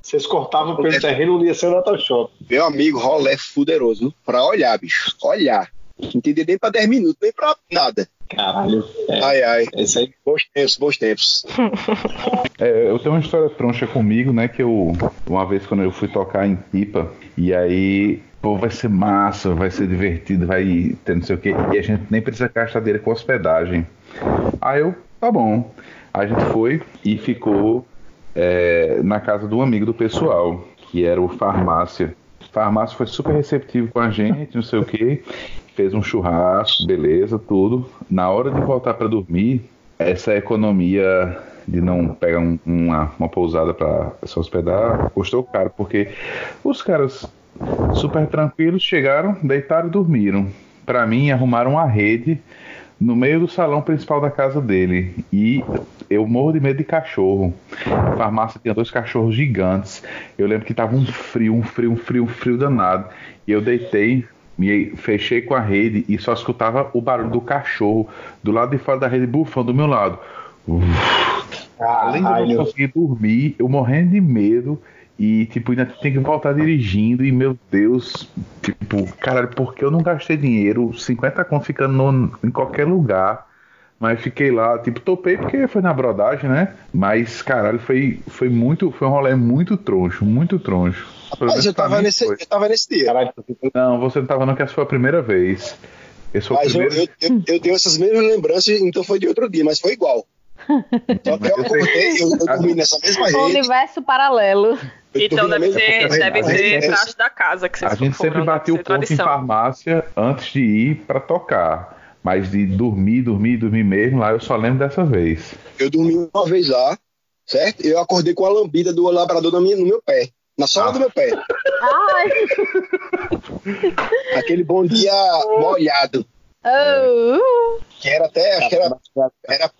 Vocês cortavam pelo terreno, não ia ser o Natal Shop. Meu amigo, rolé fuderoso. Pra olhar, bicho. Olhar. Não entendi nem pra 10 minutos, nem pra nada. Caralho. É, Ai, ai. esse aí. Bons tempos, bons tempos. É, eu tenho uma história troncha comigo, né? Que eu, uma vez quando eu fui tocar em Pipa, e aí, pô, vai ser massa, vai ser divertido, vai ter não sei o quê, e a gente nem precisa gastar dinheiro com hospedagem. Aí eu, tá bom. A gente foi e ficou é, na casa de um amigo do pessoal, que era o Farmácia. Farmácia foi super receptivo com a gente, não sei o quê. Fez um churrasco, beleza, tudo. Na hora de voltar para dormir, essa economia de não pegar um- uma, uma pousada para se hospedar custou caro, porque os caras super tranquilos chegaram, deitaram e dormiram. Para mim, arrumaram uma rede no meio do salão principal da casa dele. E eu morro de medo de cachorro. A farmácia tinha dois cachorros gigantes. Eu lembro que tava um frio, um frio, um frio, um frio danado. E eu deitei, me fechei com a rede e só escutava o barulho do cachorro do lado de fora da rede bufando do meu lado. Além de eu não conseguir dormir, eu morrendo de medo e, tipo, ainda tem que voltar dirigindo. E, meu Deus, tipo, caralho, porque eu não gastei dinheiro? 50 conto ficando no- em qualquer lugar. Mas fiquei lá, tipo, topei porque foi na brodagem, né? Mas, caralho, foi, foi muito, foi um rolê muito troncho, muito troncho. Mas eu tava, mim nesse, foi. eu tava nesse dia. Caralho, Não, você não tava não, que essa foi a primeira vez. O Mas eu, primeiro. eu, eu, eu tenho essas mesmas lembranças, então foi de outro dia, mas foi igual. Só que eu acordei, eu, eu dormi nessa mesma Um rede. universo paralelo. eu Então deve ser, deve ser praxe da casa que vocês A gente sempre batia o ponto em farmácia antes de ir pra tocar. Mas de dormir, dormir, dormir mesmo, lá eu só lembro dessa vez. Eu dormi uma vez lá, certo? Eu acordei com a lambida do labrador na minha, no meu pé. Na sola Ah. do meu pé. Ai, Aquele bom dia molhado. oh, Que era até, acho que era, era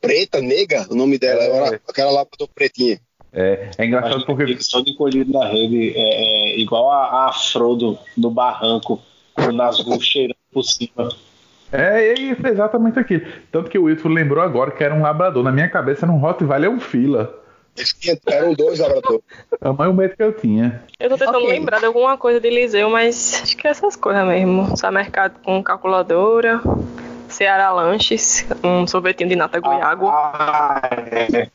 preta, nega, o nome dela. É. Era aquela labrador pretinha. É, é engraçado porque. Só de colhido na rede é, é igual a, a Frodo no barranco, com o Nazgûl cheirando por cima. É, e é exatamente aquilo. Tanto que o Wilson lembrou agora que era um labrador. Na minha cabeça, um Rottweiler é um fila. Eram dois labrador. É o maior medo que eu tinha. Eu tô tentando Ok. lembrar de alguma coisa de Liceu, mas acho que é essas coisas mesmo. Só mercado com calculadora, Ceará Lanches, um sorvetinho de nata goiágua. Ah, é.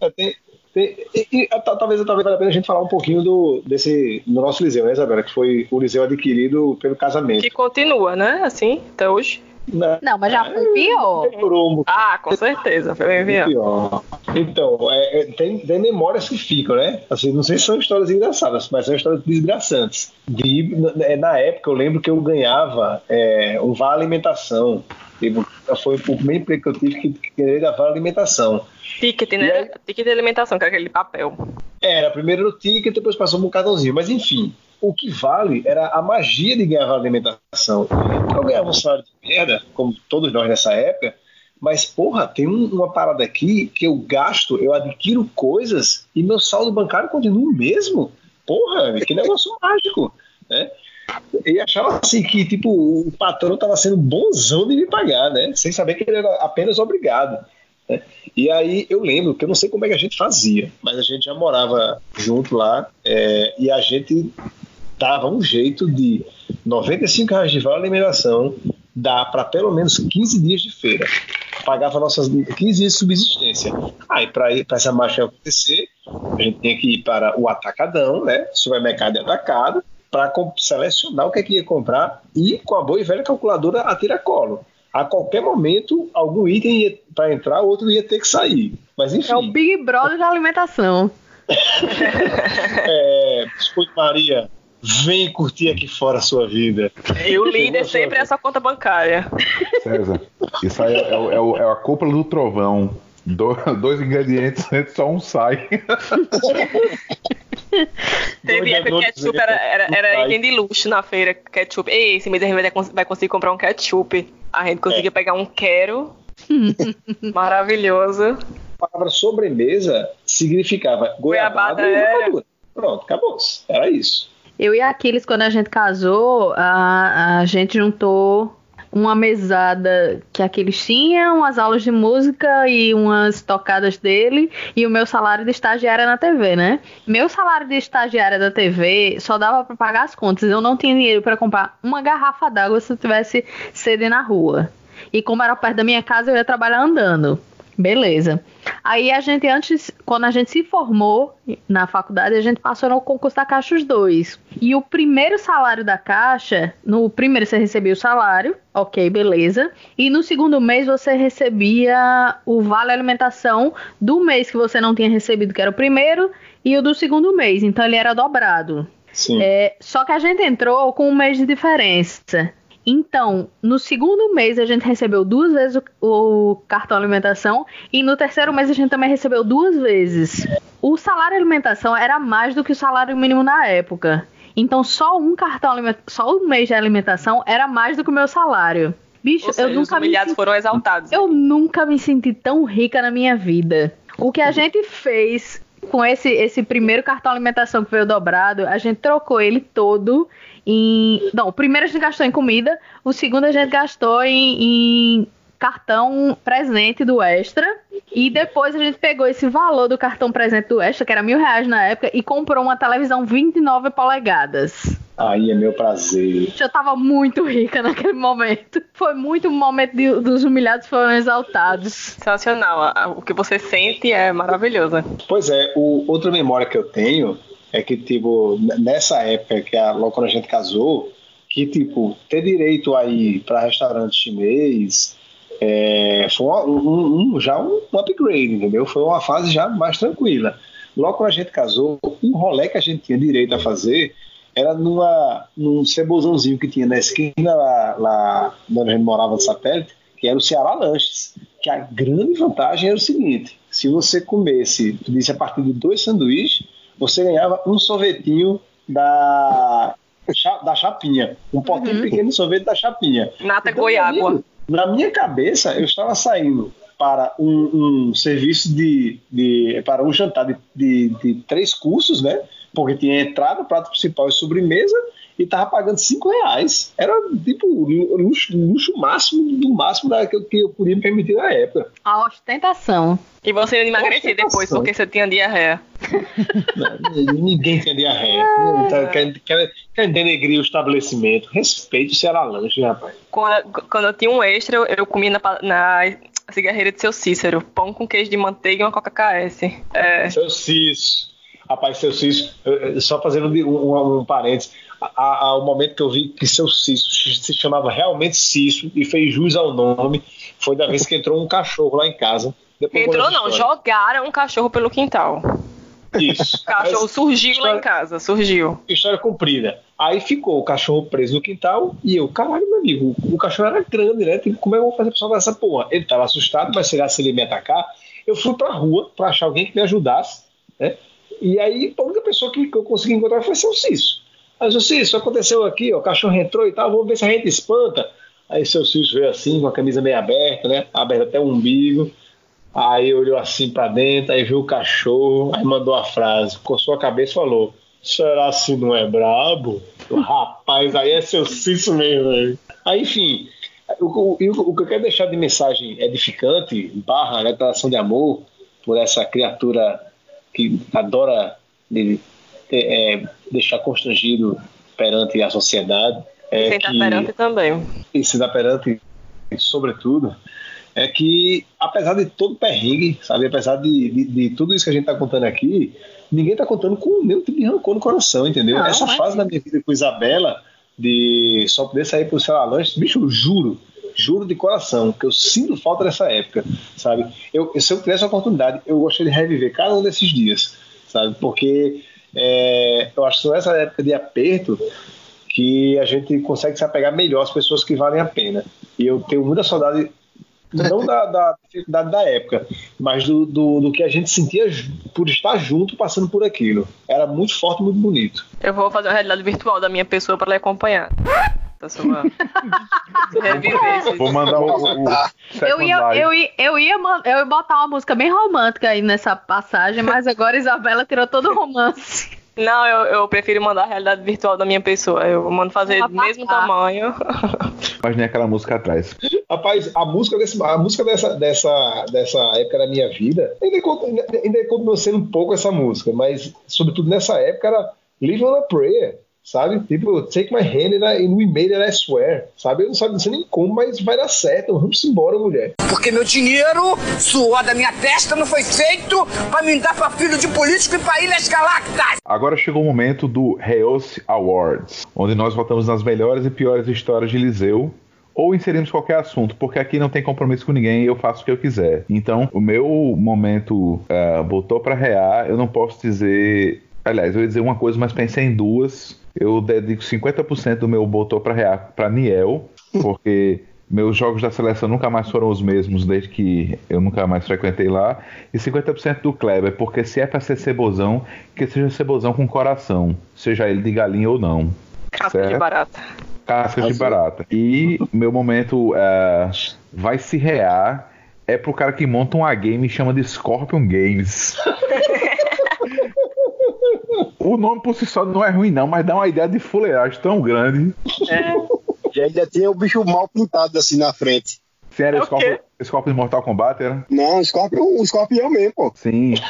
É, tem- tem- e- talvez, talvez valha a pena a gente falar um pouquinho do, desse, do nosso Liceu, né, Isabela? Que foi o Liceu adquirido pelo casamento. Que continua, né? Assim, até hoje. Né? não, mas já foi pior. Demorou um Ah, com certeza. Foi bem pior. Então, é, é, tem, tem memórias que ficam, né? Assim, não sei se são histórias engraçadas, mas são histórias desgraçantes. De, na, na época, eu lembro que eu ganhava é, um vale alimentação. Foi o primeiro emprego que eu tive que que querer vale alimentação. Ticket, né? aí? Ticket de alimentação, que é aquele papel. Era, primeiro era o ticket, depois passou um cartãozinho. Mas enfim, o que vale era a magia de ganhar alimentação. Eu ganhava um salário de merda, como todos nós nessa época, mas porra, tem um- uma parada aqui que eu gasto, eu adquiro coisas e meu saldo bancário continua o mesmo. Porra, que negócio mágico, né? E achava assim que tipo o patrão estava sendo bonzão de me pagar, né? Sem saber que ele era apenas obrigado. né? E aí eu lembro que eu não sei como é que a gente fazia, mas a gente já morava junto lá é, e a gente dava um jeito de 95 reais de vale alimentação dá para pelo menos 15 dias de feira. Pagava nossas 15 dias de subsistência. Aí, para essa marcha acontecer, a gente tinha que ir para o atacadão, né? Supermercado de atacado, para selecionar o que, é que ia comprar e com a boa e velha calculadora a tiracolo. A qualquer momento, algum item ia para entrar, outro ia ter que sair. Mas enfim. É o Big Brother da alimentação. é, Biscoito Maria, vem curtir aqui fora a sua vida. E o líder sempre é essa conta bancária. César, isso aí é, é, é, é a cúpula do trovão. Do, dois ingredientes, só um sai. Teve época que ketchup era, era, era item de luxo na feira. Ketchup. Ei, esse mês a gente vai conseguir comprar um ketchup. A gente conseguia é. pegar um quero. maravilhoso. A palavra sobremesa significava goiabada, goiabada e rapadura. Pronto, acabou. Era isso. Eu e Aquiles, quando a gente casou, a, a gente juntou uma mesada que aqueles tinham, umas aulas de música e umas tocadas dele, e o meu salário de estagiária na TV, né? Meu salário de estagiária da TV só dava para pagar as contas. Eu não tinha dinheiro para comprar uma garrafa d'água se eu tivesse sede na rua. E como era perto da minha casa, eu ia trabalhar andando. Beleza. Aí a gente, antes, quando a gente se formou na faculdade, a gente passou no concurso da Caixa os dois. E o primeiro salário da Caixa, no primeiro você recebia o salário, ok, beleza. E no segundo mês você recebia o vale alimentação do mês que você não tinha recebido, que era o primeiro, e o do segundo mês. Então ele era dobrado. Sim. É, só que a gente entrou com um mês de diferença. Então, no segundo mês a gente recebeu duas vezes o, o, cartão alimentação e no terceiro mês a gente também recebeu duas vezes. O salário alimentação era mais do que o salário mínimo na época. Então, só um cartão só um mês de alimentação era mais do que o meu salário. Bicho, seja, eu nunca os me senti... foram exaltados. Eu nunca me senti tão rica na minha vida. O que a gente fez com esse, esse primeiro cartão alimentação que veio dobrado, a gente trocou ele todo em. Não, o primeiro a gente gastou em comida, o segundo a gente gastou em, em cartão presente do Extra. E depois a gente pegou esse valor do cartão presente do Extra, que era mil reais na época, e comprou uma televisão 29 polegadas. Aí é meu prazer. Eu tava muito rica naquele momento. Foi muito o momento de, dos humilhados foram exaltados. Sensacional. O que você sente é maravilhoso. Pois é, o, outra memória que eu tenho é que, tipo, nessa época, que a, logo quando a gente casou, que, tipo, ter direito aí para restaurante chinês é, foi um, um, já um upgrade, entendeu? Foi uma fase já mais tranquila. Logo quando a gente casou, um rolê que a gente tinha direito a fazer era numa, num cebolzãozinho que tinha na esquina lá, lá onde a gente morava no satélite, que era o Ceará Lanches. Que a grande vantagem era o seguinte: se você comesse, disse a partir de dois sanduíches, você ganhava um sorvetinho da, da chapinha. Um potinho uhum. pequeno de sorvete da chapinha. Nata então, goiágua. Na minha cabeça, eu estava saindo para um, um serviço de, de, para um jantar de, de, de, três cursos, né? Porque tinha entrada, prato principal e sobremesa, e tava pagando cinco reais. Era tipo luxo, luxo máximo do máximo da, que, que eu podia me permitir na época. A ostentação. E você ia emagrecer depois porque você tinha diarreia. Não, ninguém tinha diarreia. Tá, quer, quer, quer denegrir o estabelecimento. Respeite o Ceará Lanche, rapaz. Quando, quando eu tinha um extra, eu, eu comia na, na cigarreira de seu Cícero. Pão com queijo de manteiga e uma Coca KS. É. Seu Cícero. Rapaz, seu Cícero, só fazendo um, um, parênteses, ao momento que eu vi que seu Cícero se chamava realmente Cícero e fez jus ao nome, foi da vez que entrou um cachorro lá em casa. Entrou não, jogaram um cachorro pelo quintal. Isso. O cachorro Mas, surgiu história, lá em casa, surgiu. História comprida. Aí ficou o cachorro preso no quintal e eu, caralho, meu amigo, o cachorro era grande, né? Tipo, como é que eu vou fazer pra salvar essa porra? Ele tava assustado, mas será se ele me atacar? Eu fui pra rua pra achar alguém que me ajudasse, né? E aí a única pessoa que, que eu consegui encontrar foi seu Cício. Aí, seu Cício, aconteceu aqui, ó, o cachorro entrou e tal, vamos ver se a gente espanta. Aí seu Cício veio assim, com a camisa meio aberta, né? Aberta até o umbigo. Aí olhou assim para dentro, aí viu o cachorro, aí mandou a frase, coçou a cabeça e falou: Será se não é brabo? Rapaz, aí é seu Cício mesmo. Aí, enfim, o, o, o, que eu quero deixar de mensagem edificante, barra declaração de amor, por essa criatura que adora de, de, é, deixar constrangido perante a sociedade. É Sentar perante também. se dá perante, sobretudo, é que, apesar de todo o perrengue, sabe, apesar de, de, de tudo isso que a gente está contando aqui, ninguém está contando com nenhum tipo de rancor no coração, entendeu? Não, Essa mas fase sim. da minha vida com Isabela, de só poder sair pro sei lá, lanche, bicho, juro, juro de coração, que eu sinto falta dessa época, sabe? Eu, se eu tivesse a oportunidade, eu gostaria de reviver cada um desses dias, sabe? Porque é, eu acho que são essa época de aperto que a gente consegue se apegar melhor às pessoas que valem a pena. E eu tenho muita saudade, não da, da dificuldade da época, mas do, do, do que a gente sentia por estar junto passando por aquilo. Era muito forte, muito bonito. Eu vou fazer uma realidade virtual da minha pessoa pra lhe acompanhar. Esse- Vou mandar o, o, o Eu ia, eu, ia, eu, ia, eu ia botar uma música bem romântica aí nessa passagem, mas agora a Isabela tirou todo o romance. Não, eu, eu prefiro mandar a realidade virtual da minha pessoa. Eu mando fazer do mesmo tamanho. Imaginei aquela música atrás. Rapaz, a música, desse, a música dessa, dessa, dessa época da minha vida ainda, ainda, ainda continua sendo um pouco essa música, mas sobretudo nessa época era Live on a Prayer, sabe? Tipo, Take My Hand and, I, and We Made It, I Swear, sabe? Eu não, sei nem como, mas vai dar certo. Vamos embora, mulher. Porque meu dinheiro, suor da minha testa, não foi feito pra me dar pra filho de político e pra Ilhas Galactas. Agora chegou o momento do Reose Awards, onde nós votamos nas melhores e piores histórias de Liseu. Ou inserimos qualquer assunto, porque aqui não tem compromisso com ninguém e eu faço o que eu quiser. Então, o meu momento ah, botou pra rear, eu não posso dizer. Aliás, eu ia dizer uma coisa, mas pensei em duas. Eu dedico 50% do meu rear pra Niel, porque meus jogos da seleção nunca mais foram os mesmos desde que eu nunca mais frequentei lá. E 50% do Kleber, porque se é pra ser cebozão, que seja cebozão com coração, seja ele de galinha ou não. Casca de Certo? barata. Cascas de barata. E meu momento é, vai se rear é pro cara que monta uma game e chama de Scorpion Games. o nome por si só não é ruim não, mas dá uma ideia de fuleiragem tão grande. E ainda tinha o bicho mal pintado assim na frente. Sim, era É o Scorpion? Scorpion de Mortal Kombat, era? Não, o escorpião, o escorpião mesmo, pô. Sim.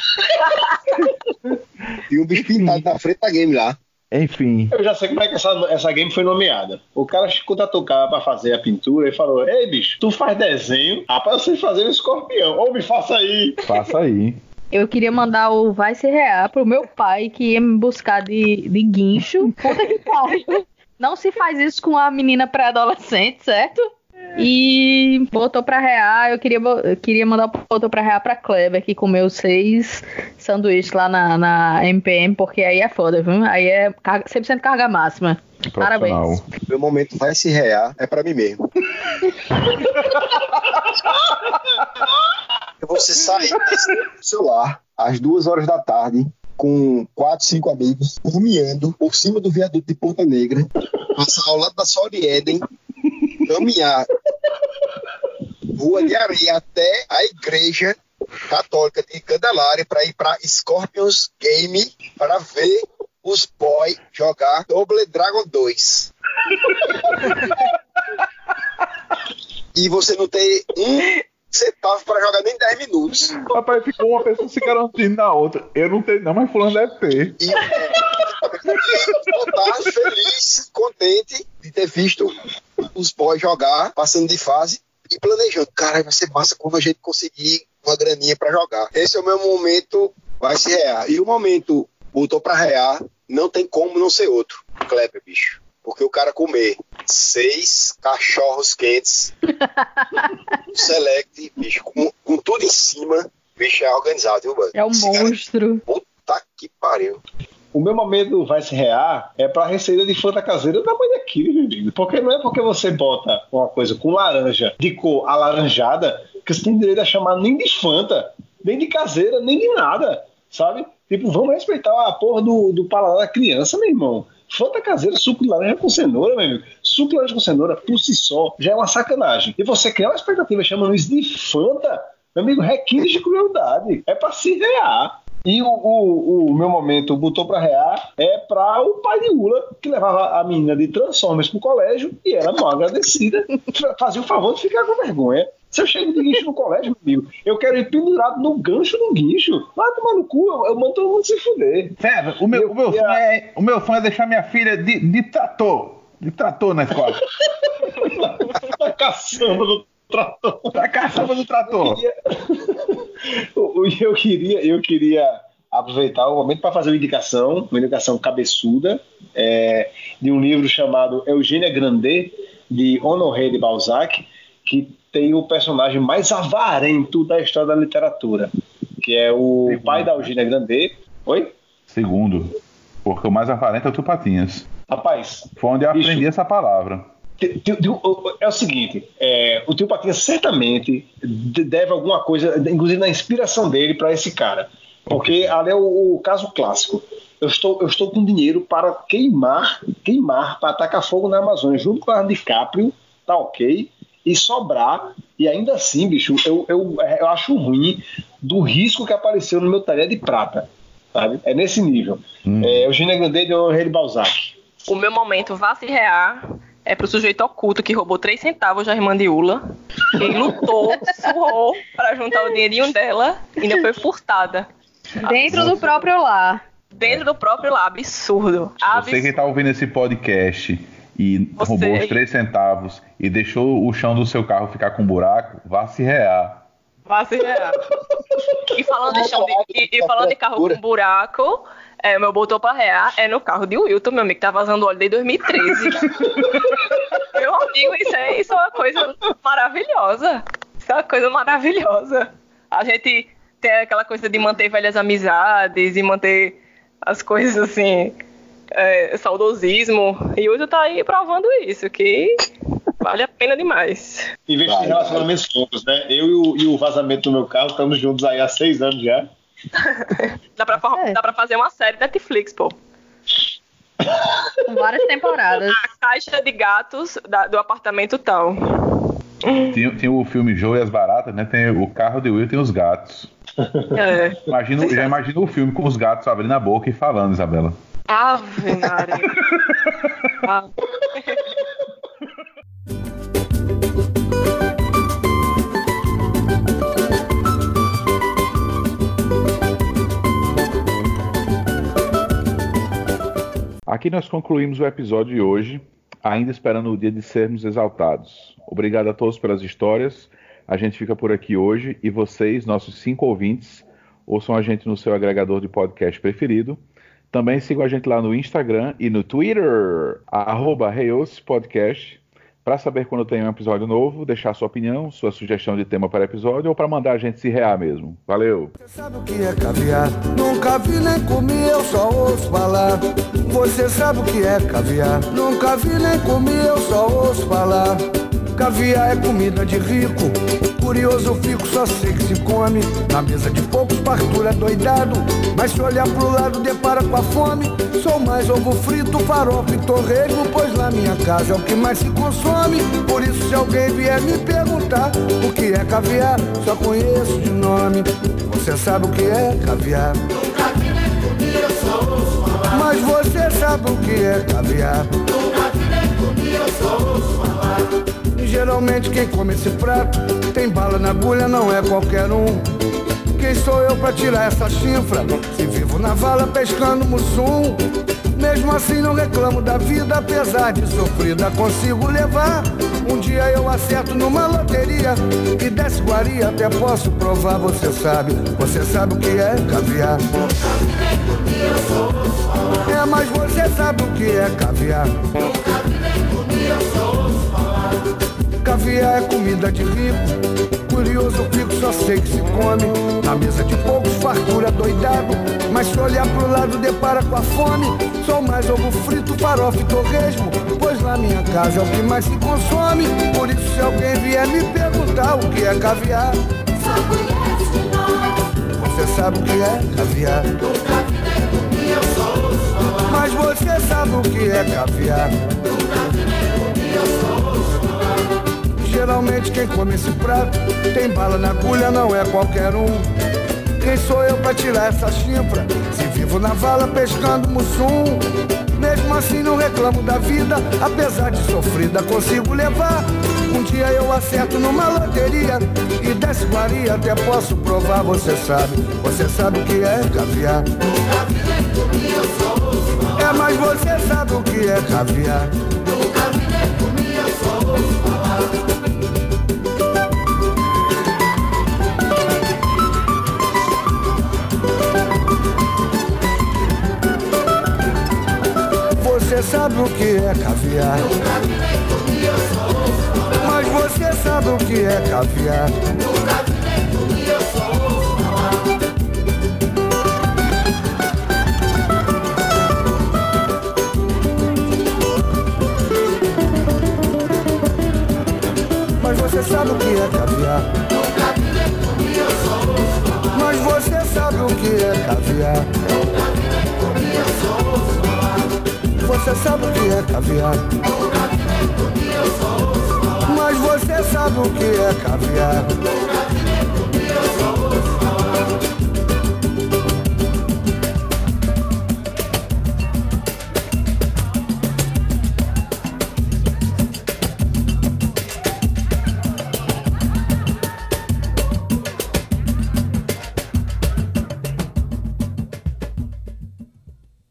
E o bicho pintado na frente da game lá. Enfim. Eu já sei como é que essa, essa game foi nomeada. O cara contratou o cara pra fazer a pintura e falou: Ei, bicho, tu faz desenho? Rapaz, eu sei fazer um escorpião. Ou me faça aí. Faça aí. Eu queria mandar o Vai Se Rear pro meu pai que ia me buscar de, de guincho. Puta que pariu. Não se faz isso com a menina pré-adolescente, certo? E botou pra rear, eu queria, eu queria mandar o botou pra rear pra Kleber, que comeu seis sanduíches lá na, na MPM, porque aí é foda, viu? Aí é carga, 100% carga máxima. Parabéns. Meu momento vai se rear, é pra mim mesmo. Você sai do celular às duas horas da tarde com quatro, cinco amigos, caminhando por cima do viaduto de Ponta Negra, passar ao lado da Sorieden, caminhar rua de areia até a igreja católica de Candelária para ir para Scorpions Game para ver os boys jogar Double Dragon 2. e você não tem um centavo para jogar nem 10 minutos. Rapaz, ficou uma pessoa se garantindo na outra. Eu não tenho não, mas fulano deve ter. E voltar feliz, contente de ter visto os boys jogar, passando de fase e planejando. Cara, vai ser massa quando a gente conseguir uma graninha pra jogar. Esse é o meu momento, vai se rear. E o momento botou pra rear, não tem como não ser outro. Kleber, bicho. Porque o cara comer seis cachorros quentes, select, bicho, com, com tudo em cima, bicho, é organizado, viu, mano? É um Esse cara- monstro. Puta que pariu. O meu momento vai se rear é pra receita de fanta caseira da mãe daquele, meu amigo. Porque não é porque você bota uma coisa com laranja de cor alaranjada que você tem direito a chamar nem de fanta, nem de caseira, nem de nada, sabe? Tipo, vamos respeitar a porra do, do paladar da criança, meu irmão. Fanta caseira, suco de laranja com cenoura, meu amigo. Suco de laranja com cenoura, por si só, já é uma sacanagem. E você criar uma expectativa chamando isso de Fanta, meu amigo, requinte de crueldade. É pra se rear. E o, o, o meu momento botou pra rear é pra o pai de Ula, que levava a menina de Transformers pro colégio e ela, mal agradecida, fazia o favor de ficar com vergonha. Se eu chego de guincho no colégio, meu amigo, eu quero ir pendurado no gancho do guincho. Vai tomar no cu, eu, eu mando todo mundo se fuder. César, o meu, o meu, Eu- sonho, é, o meu sonho é deixar minha filha de, de trator. De trator na escola. da caçamba do trator. Da caçamba do trator. Eu queria, eu queria, eu queria aproveitar o momento para fazer uma indicação, uma indicação cabeçuda, é, de um livro chamado Eugênia Grandet, de Honoré de Balzac, que tem o personagem mais avarento da história da literatura, que é o Segundo. pai da Eugênia Grandet. Oi? Segundo, porque o mais aparente é o Tio Patinhas. Rapaz, Foi onde eu Bicho. aprendi essa palavra. É o seguinte, é, o tio Patinhas certamente de- deve alguma coisa, inclusive na inspiração dele para esse cara, porque ali é o, o caso clássico. Eu estou, eu estou com dinheiro para queimar, queimar, para atacar fogo na Amazônia, junto com a DiCaprio, tá ok, e sobrar, e ainda assim, bicho, eu, eu, eu acho ruim do risco que apareceu no meu talher de prata, sabe? É nesse nível. É, Eugênia Grandet de Henri de Balzac. O meu momento vá se rear é pro sujeito oculto que roubou 3 centavos da irmã de Ula. E lutou, suou pra juntar o dinheirinho dela e ainda foi furtada. Dentro do próprio lar. Dentro do próprio lá, absurdo. Você que Absurdo. está ouvindo esse podcast e Você roubou os. 3 centavos e deixou o chão do seu carro ficar com buraco, vá se rear. Vá se rear. E falando de, chão de, e, e falando de carro com buraco, é, meu botou pra rear é no carro de Wilton, meu amigo, que tá vazando óleo desde 2013. meu amigo, isso é, isso é uma coisa maravilhosa. Isso é uma coisa maravilhosa. A gente tem aquela coisa de manter velhas amizades e manter as coisas assim, é, saudosismo. E hoje tá aí provando isso, que vale a pena demais. Investir em relacionamentos longos, né? Eu e o, e o vazamento do meu carro estamos juntos aí há seis anos já. Dá pra, É. dá pra fazer uma série Netflix, pô. Com várias temporadas. A caixa de gatos da- do apartamento tal. Tem, tem o filme Joe e as Baratas, né? Tem o carro de Will e tem os gatos. É. Imagino, já imagino o filme com os gatos abrindo a boca e falando, Isabela. Ave Maria. Ah. Aqui nós concluímos o episódio de hoje, ainda esperando o dia de sermos exaltados. Obrigado a todos pelas histórias. A gente fica por aqui hoje e vocês, nossos cinco ouvintes, ouçam a gente no seu agregador de podcast preferido. Também sigam a gente lá no Instagram e no Twitter, arroba Podcast, para saber quando tem um episódio novo, deixar sua opinião, sua sugestão de tema para episódio ou para mandar a gente se rear mesmo. Valeu! Sabe o que é caviar? Nunca vi nem comi, eu só ouço falar. Você sabe o que é caviar? Nunca vi nem comi, eu só ouço falar. Caviar é comida de rico. Curioso eu fico, só sei que se come. Na mesa de poucos, fartura doidado. Mas se olhar pro lado, depara com a fome. Sou mais ovo frito, farofa e torresmo. Pois na minha casa é o que mais se consome. Por isso, se alguém vier me perguntar o que é caviar, só conheço de nome. Você sabe o que é caviar? Mas você sabe o que é caviar? E geralmente quem come esse prato tem bala na agulha, não é qualquer um. Quem sou eu pra tirar essa chifra? Se vivo na vala pescando mussum. Mesmo assim não reclamo da vida, apesar de sofrida consigo levar. Um dia eu acerto numa loteria e desce guaria, até posso provar, você sabe. Você sabe o que é caviar? É, mas você sabe o que é caviar? Caviar é comida de rico. Curioso eu fico, só sei que se come. Na mesa de poucos, fartura doidado. Mas se olhar pro lado, depara com a fome. Sou mais ovo frito, farofa e torresmo. Pois na minha casa é o que mais se consome. Por isso, se alguém vier me perguntar o que é caviar, você sabe o que é caviar. Mas você sabe o que é caviar. Geralmente quem come esse prato tem bala na agulha, não é qualquer um. Quem sou eu pra tirar essa chifra? Se vivo na vala pescando mussum. Mesmo assim não reclamo da vida, apesar de sofrida consigo levar. Um dia eu acerto numa loteria e desce guaria, até posso provar, você sabe. Você sabe o que é caviar? É, mas você sabe o que é caviar? Você sabe o que é caviar? Mas você sabe o que é caviar? Você sabe o que é caviar? Mas você sabe o que é caviar? Você sabe o que é caviar? Mas você sabe o que é caviar?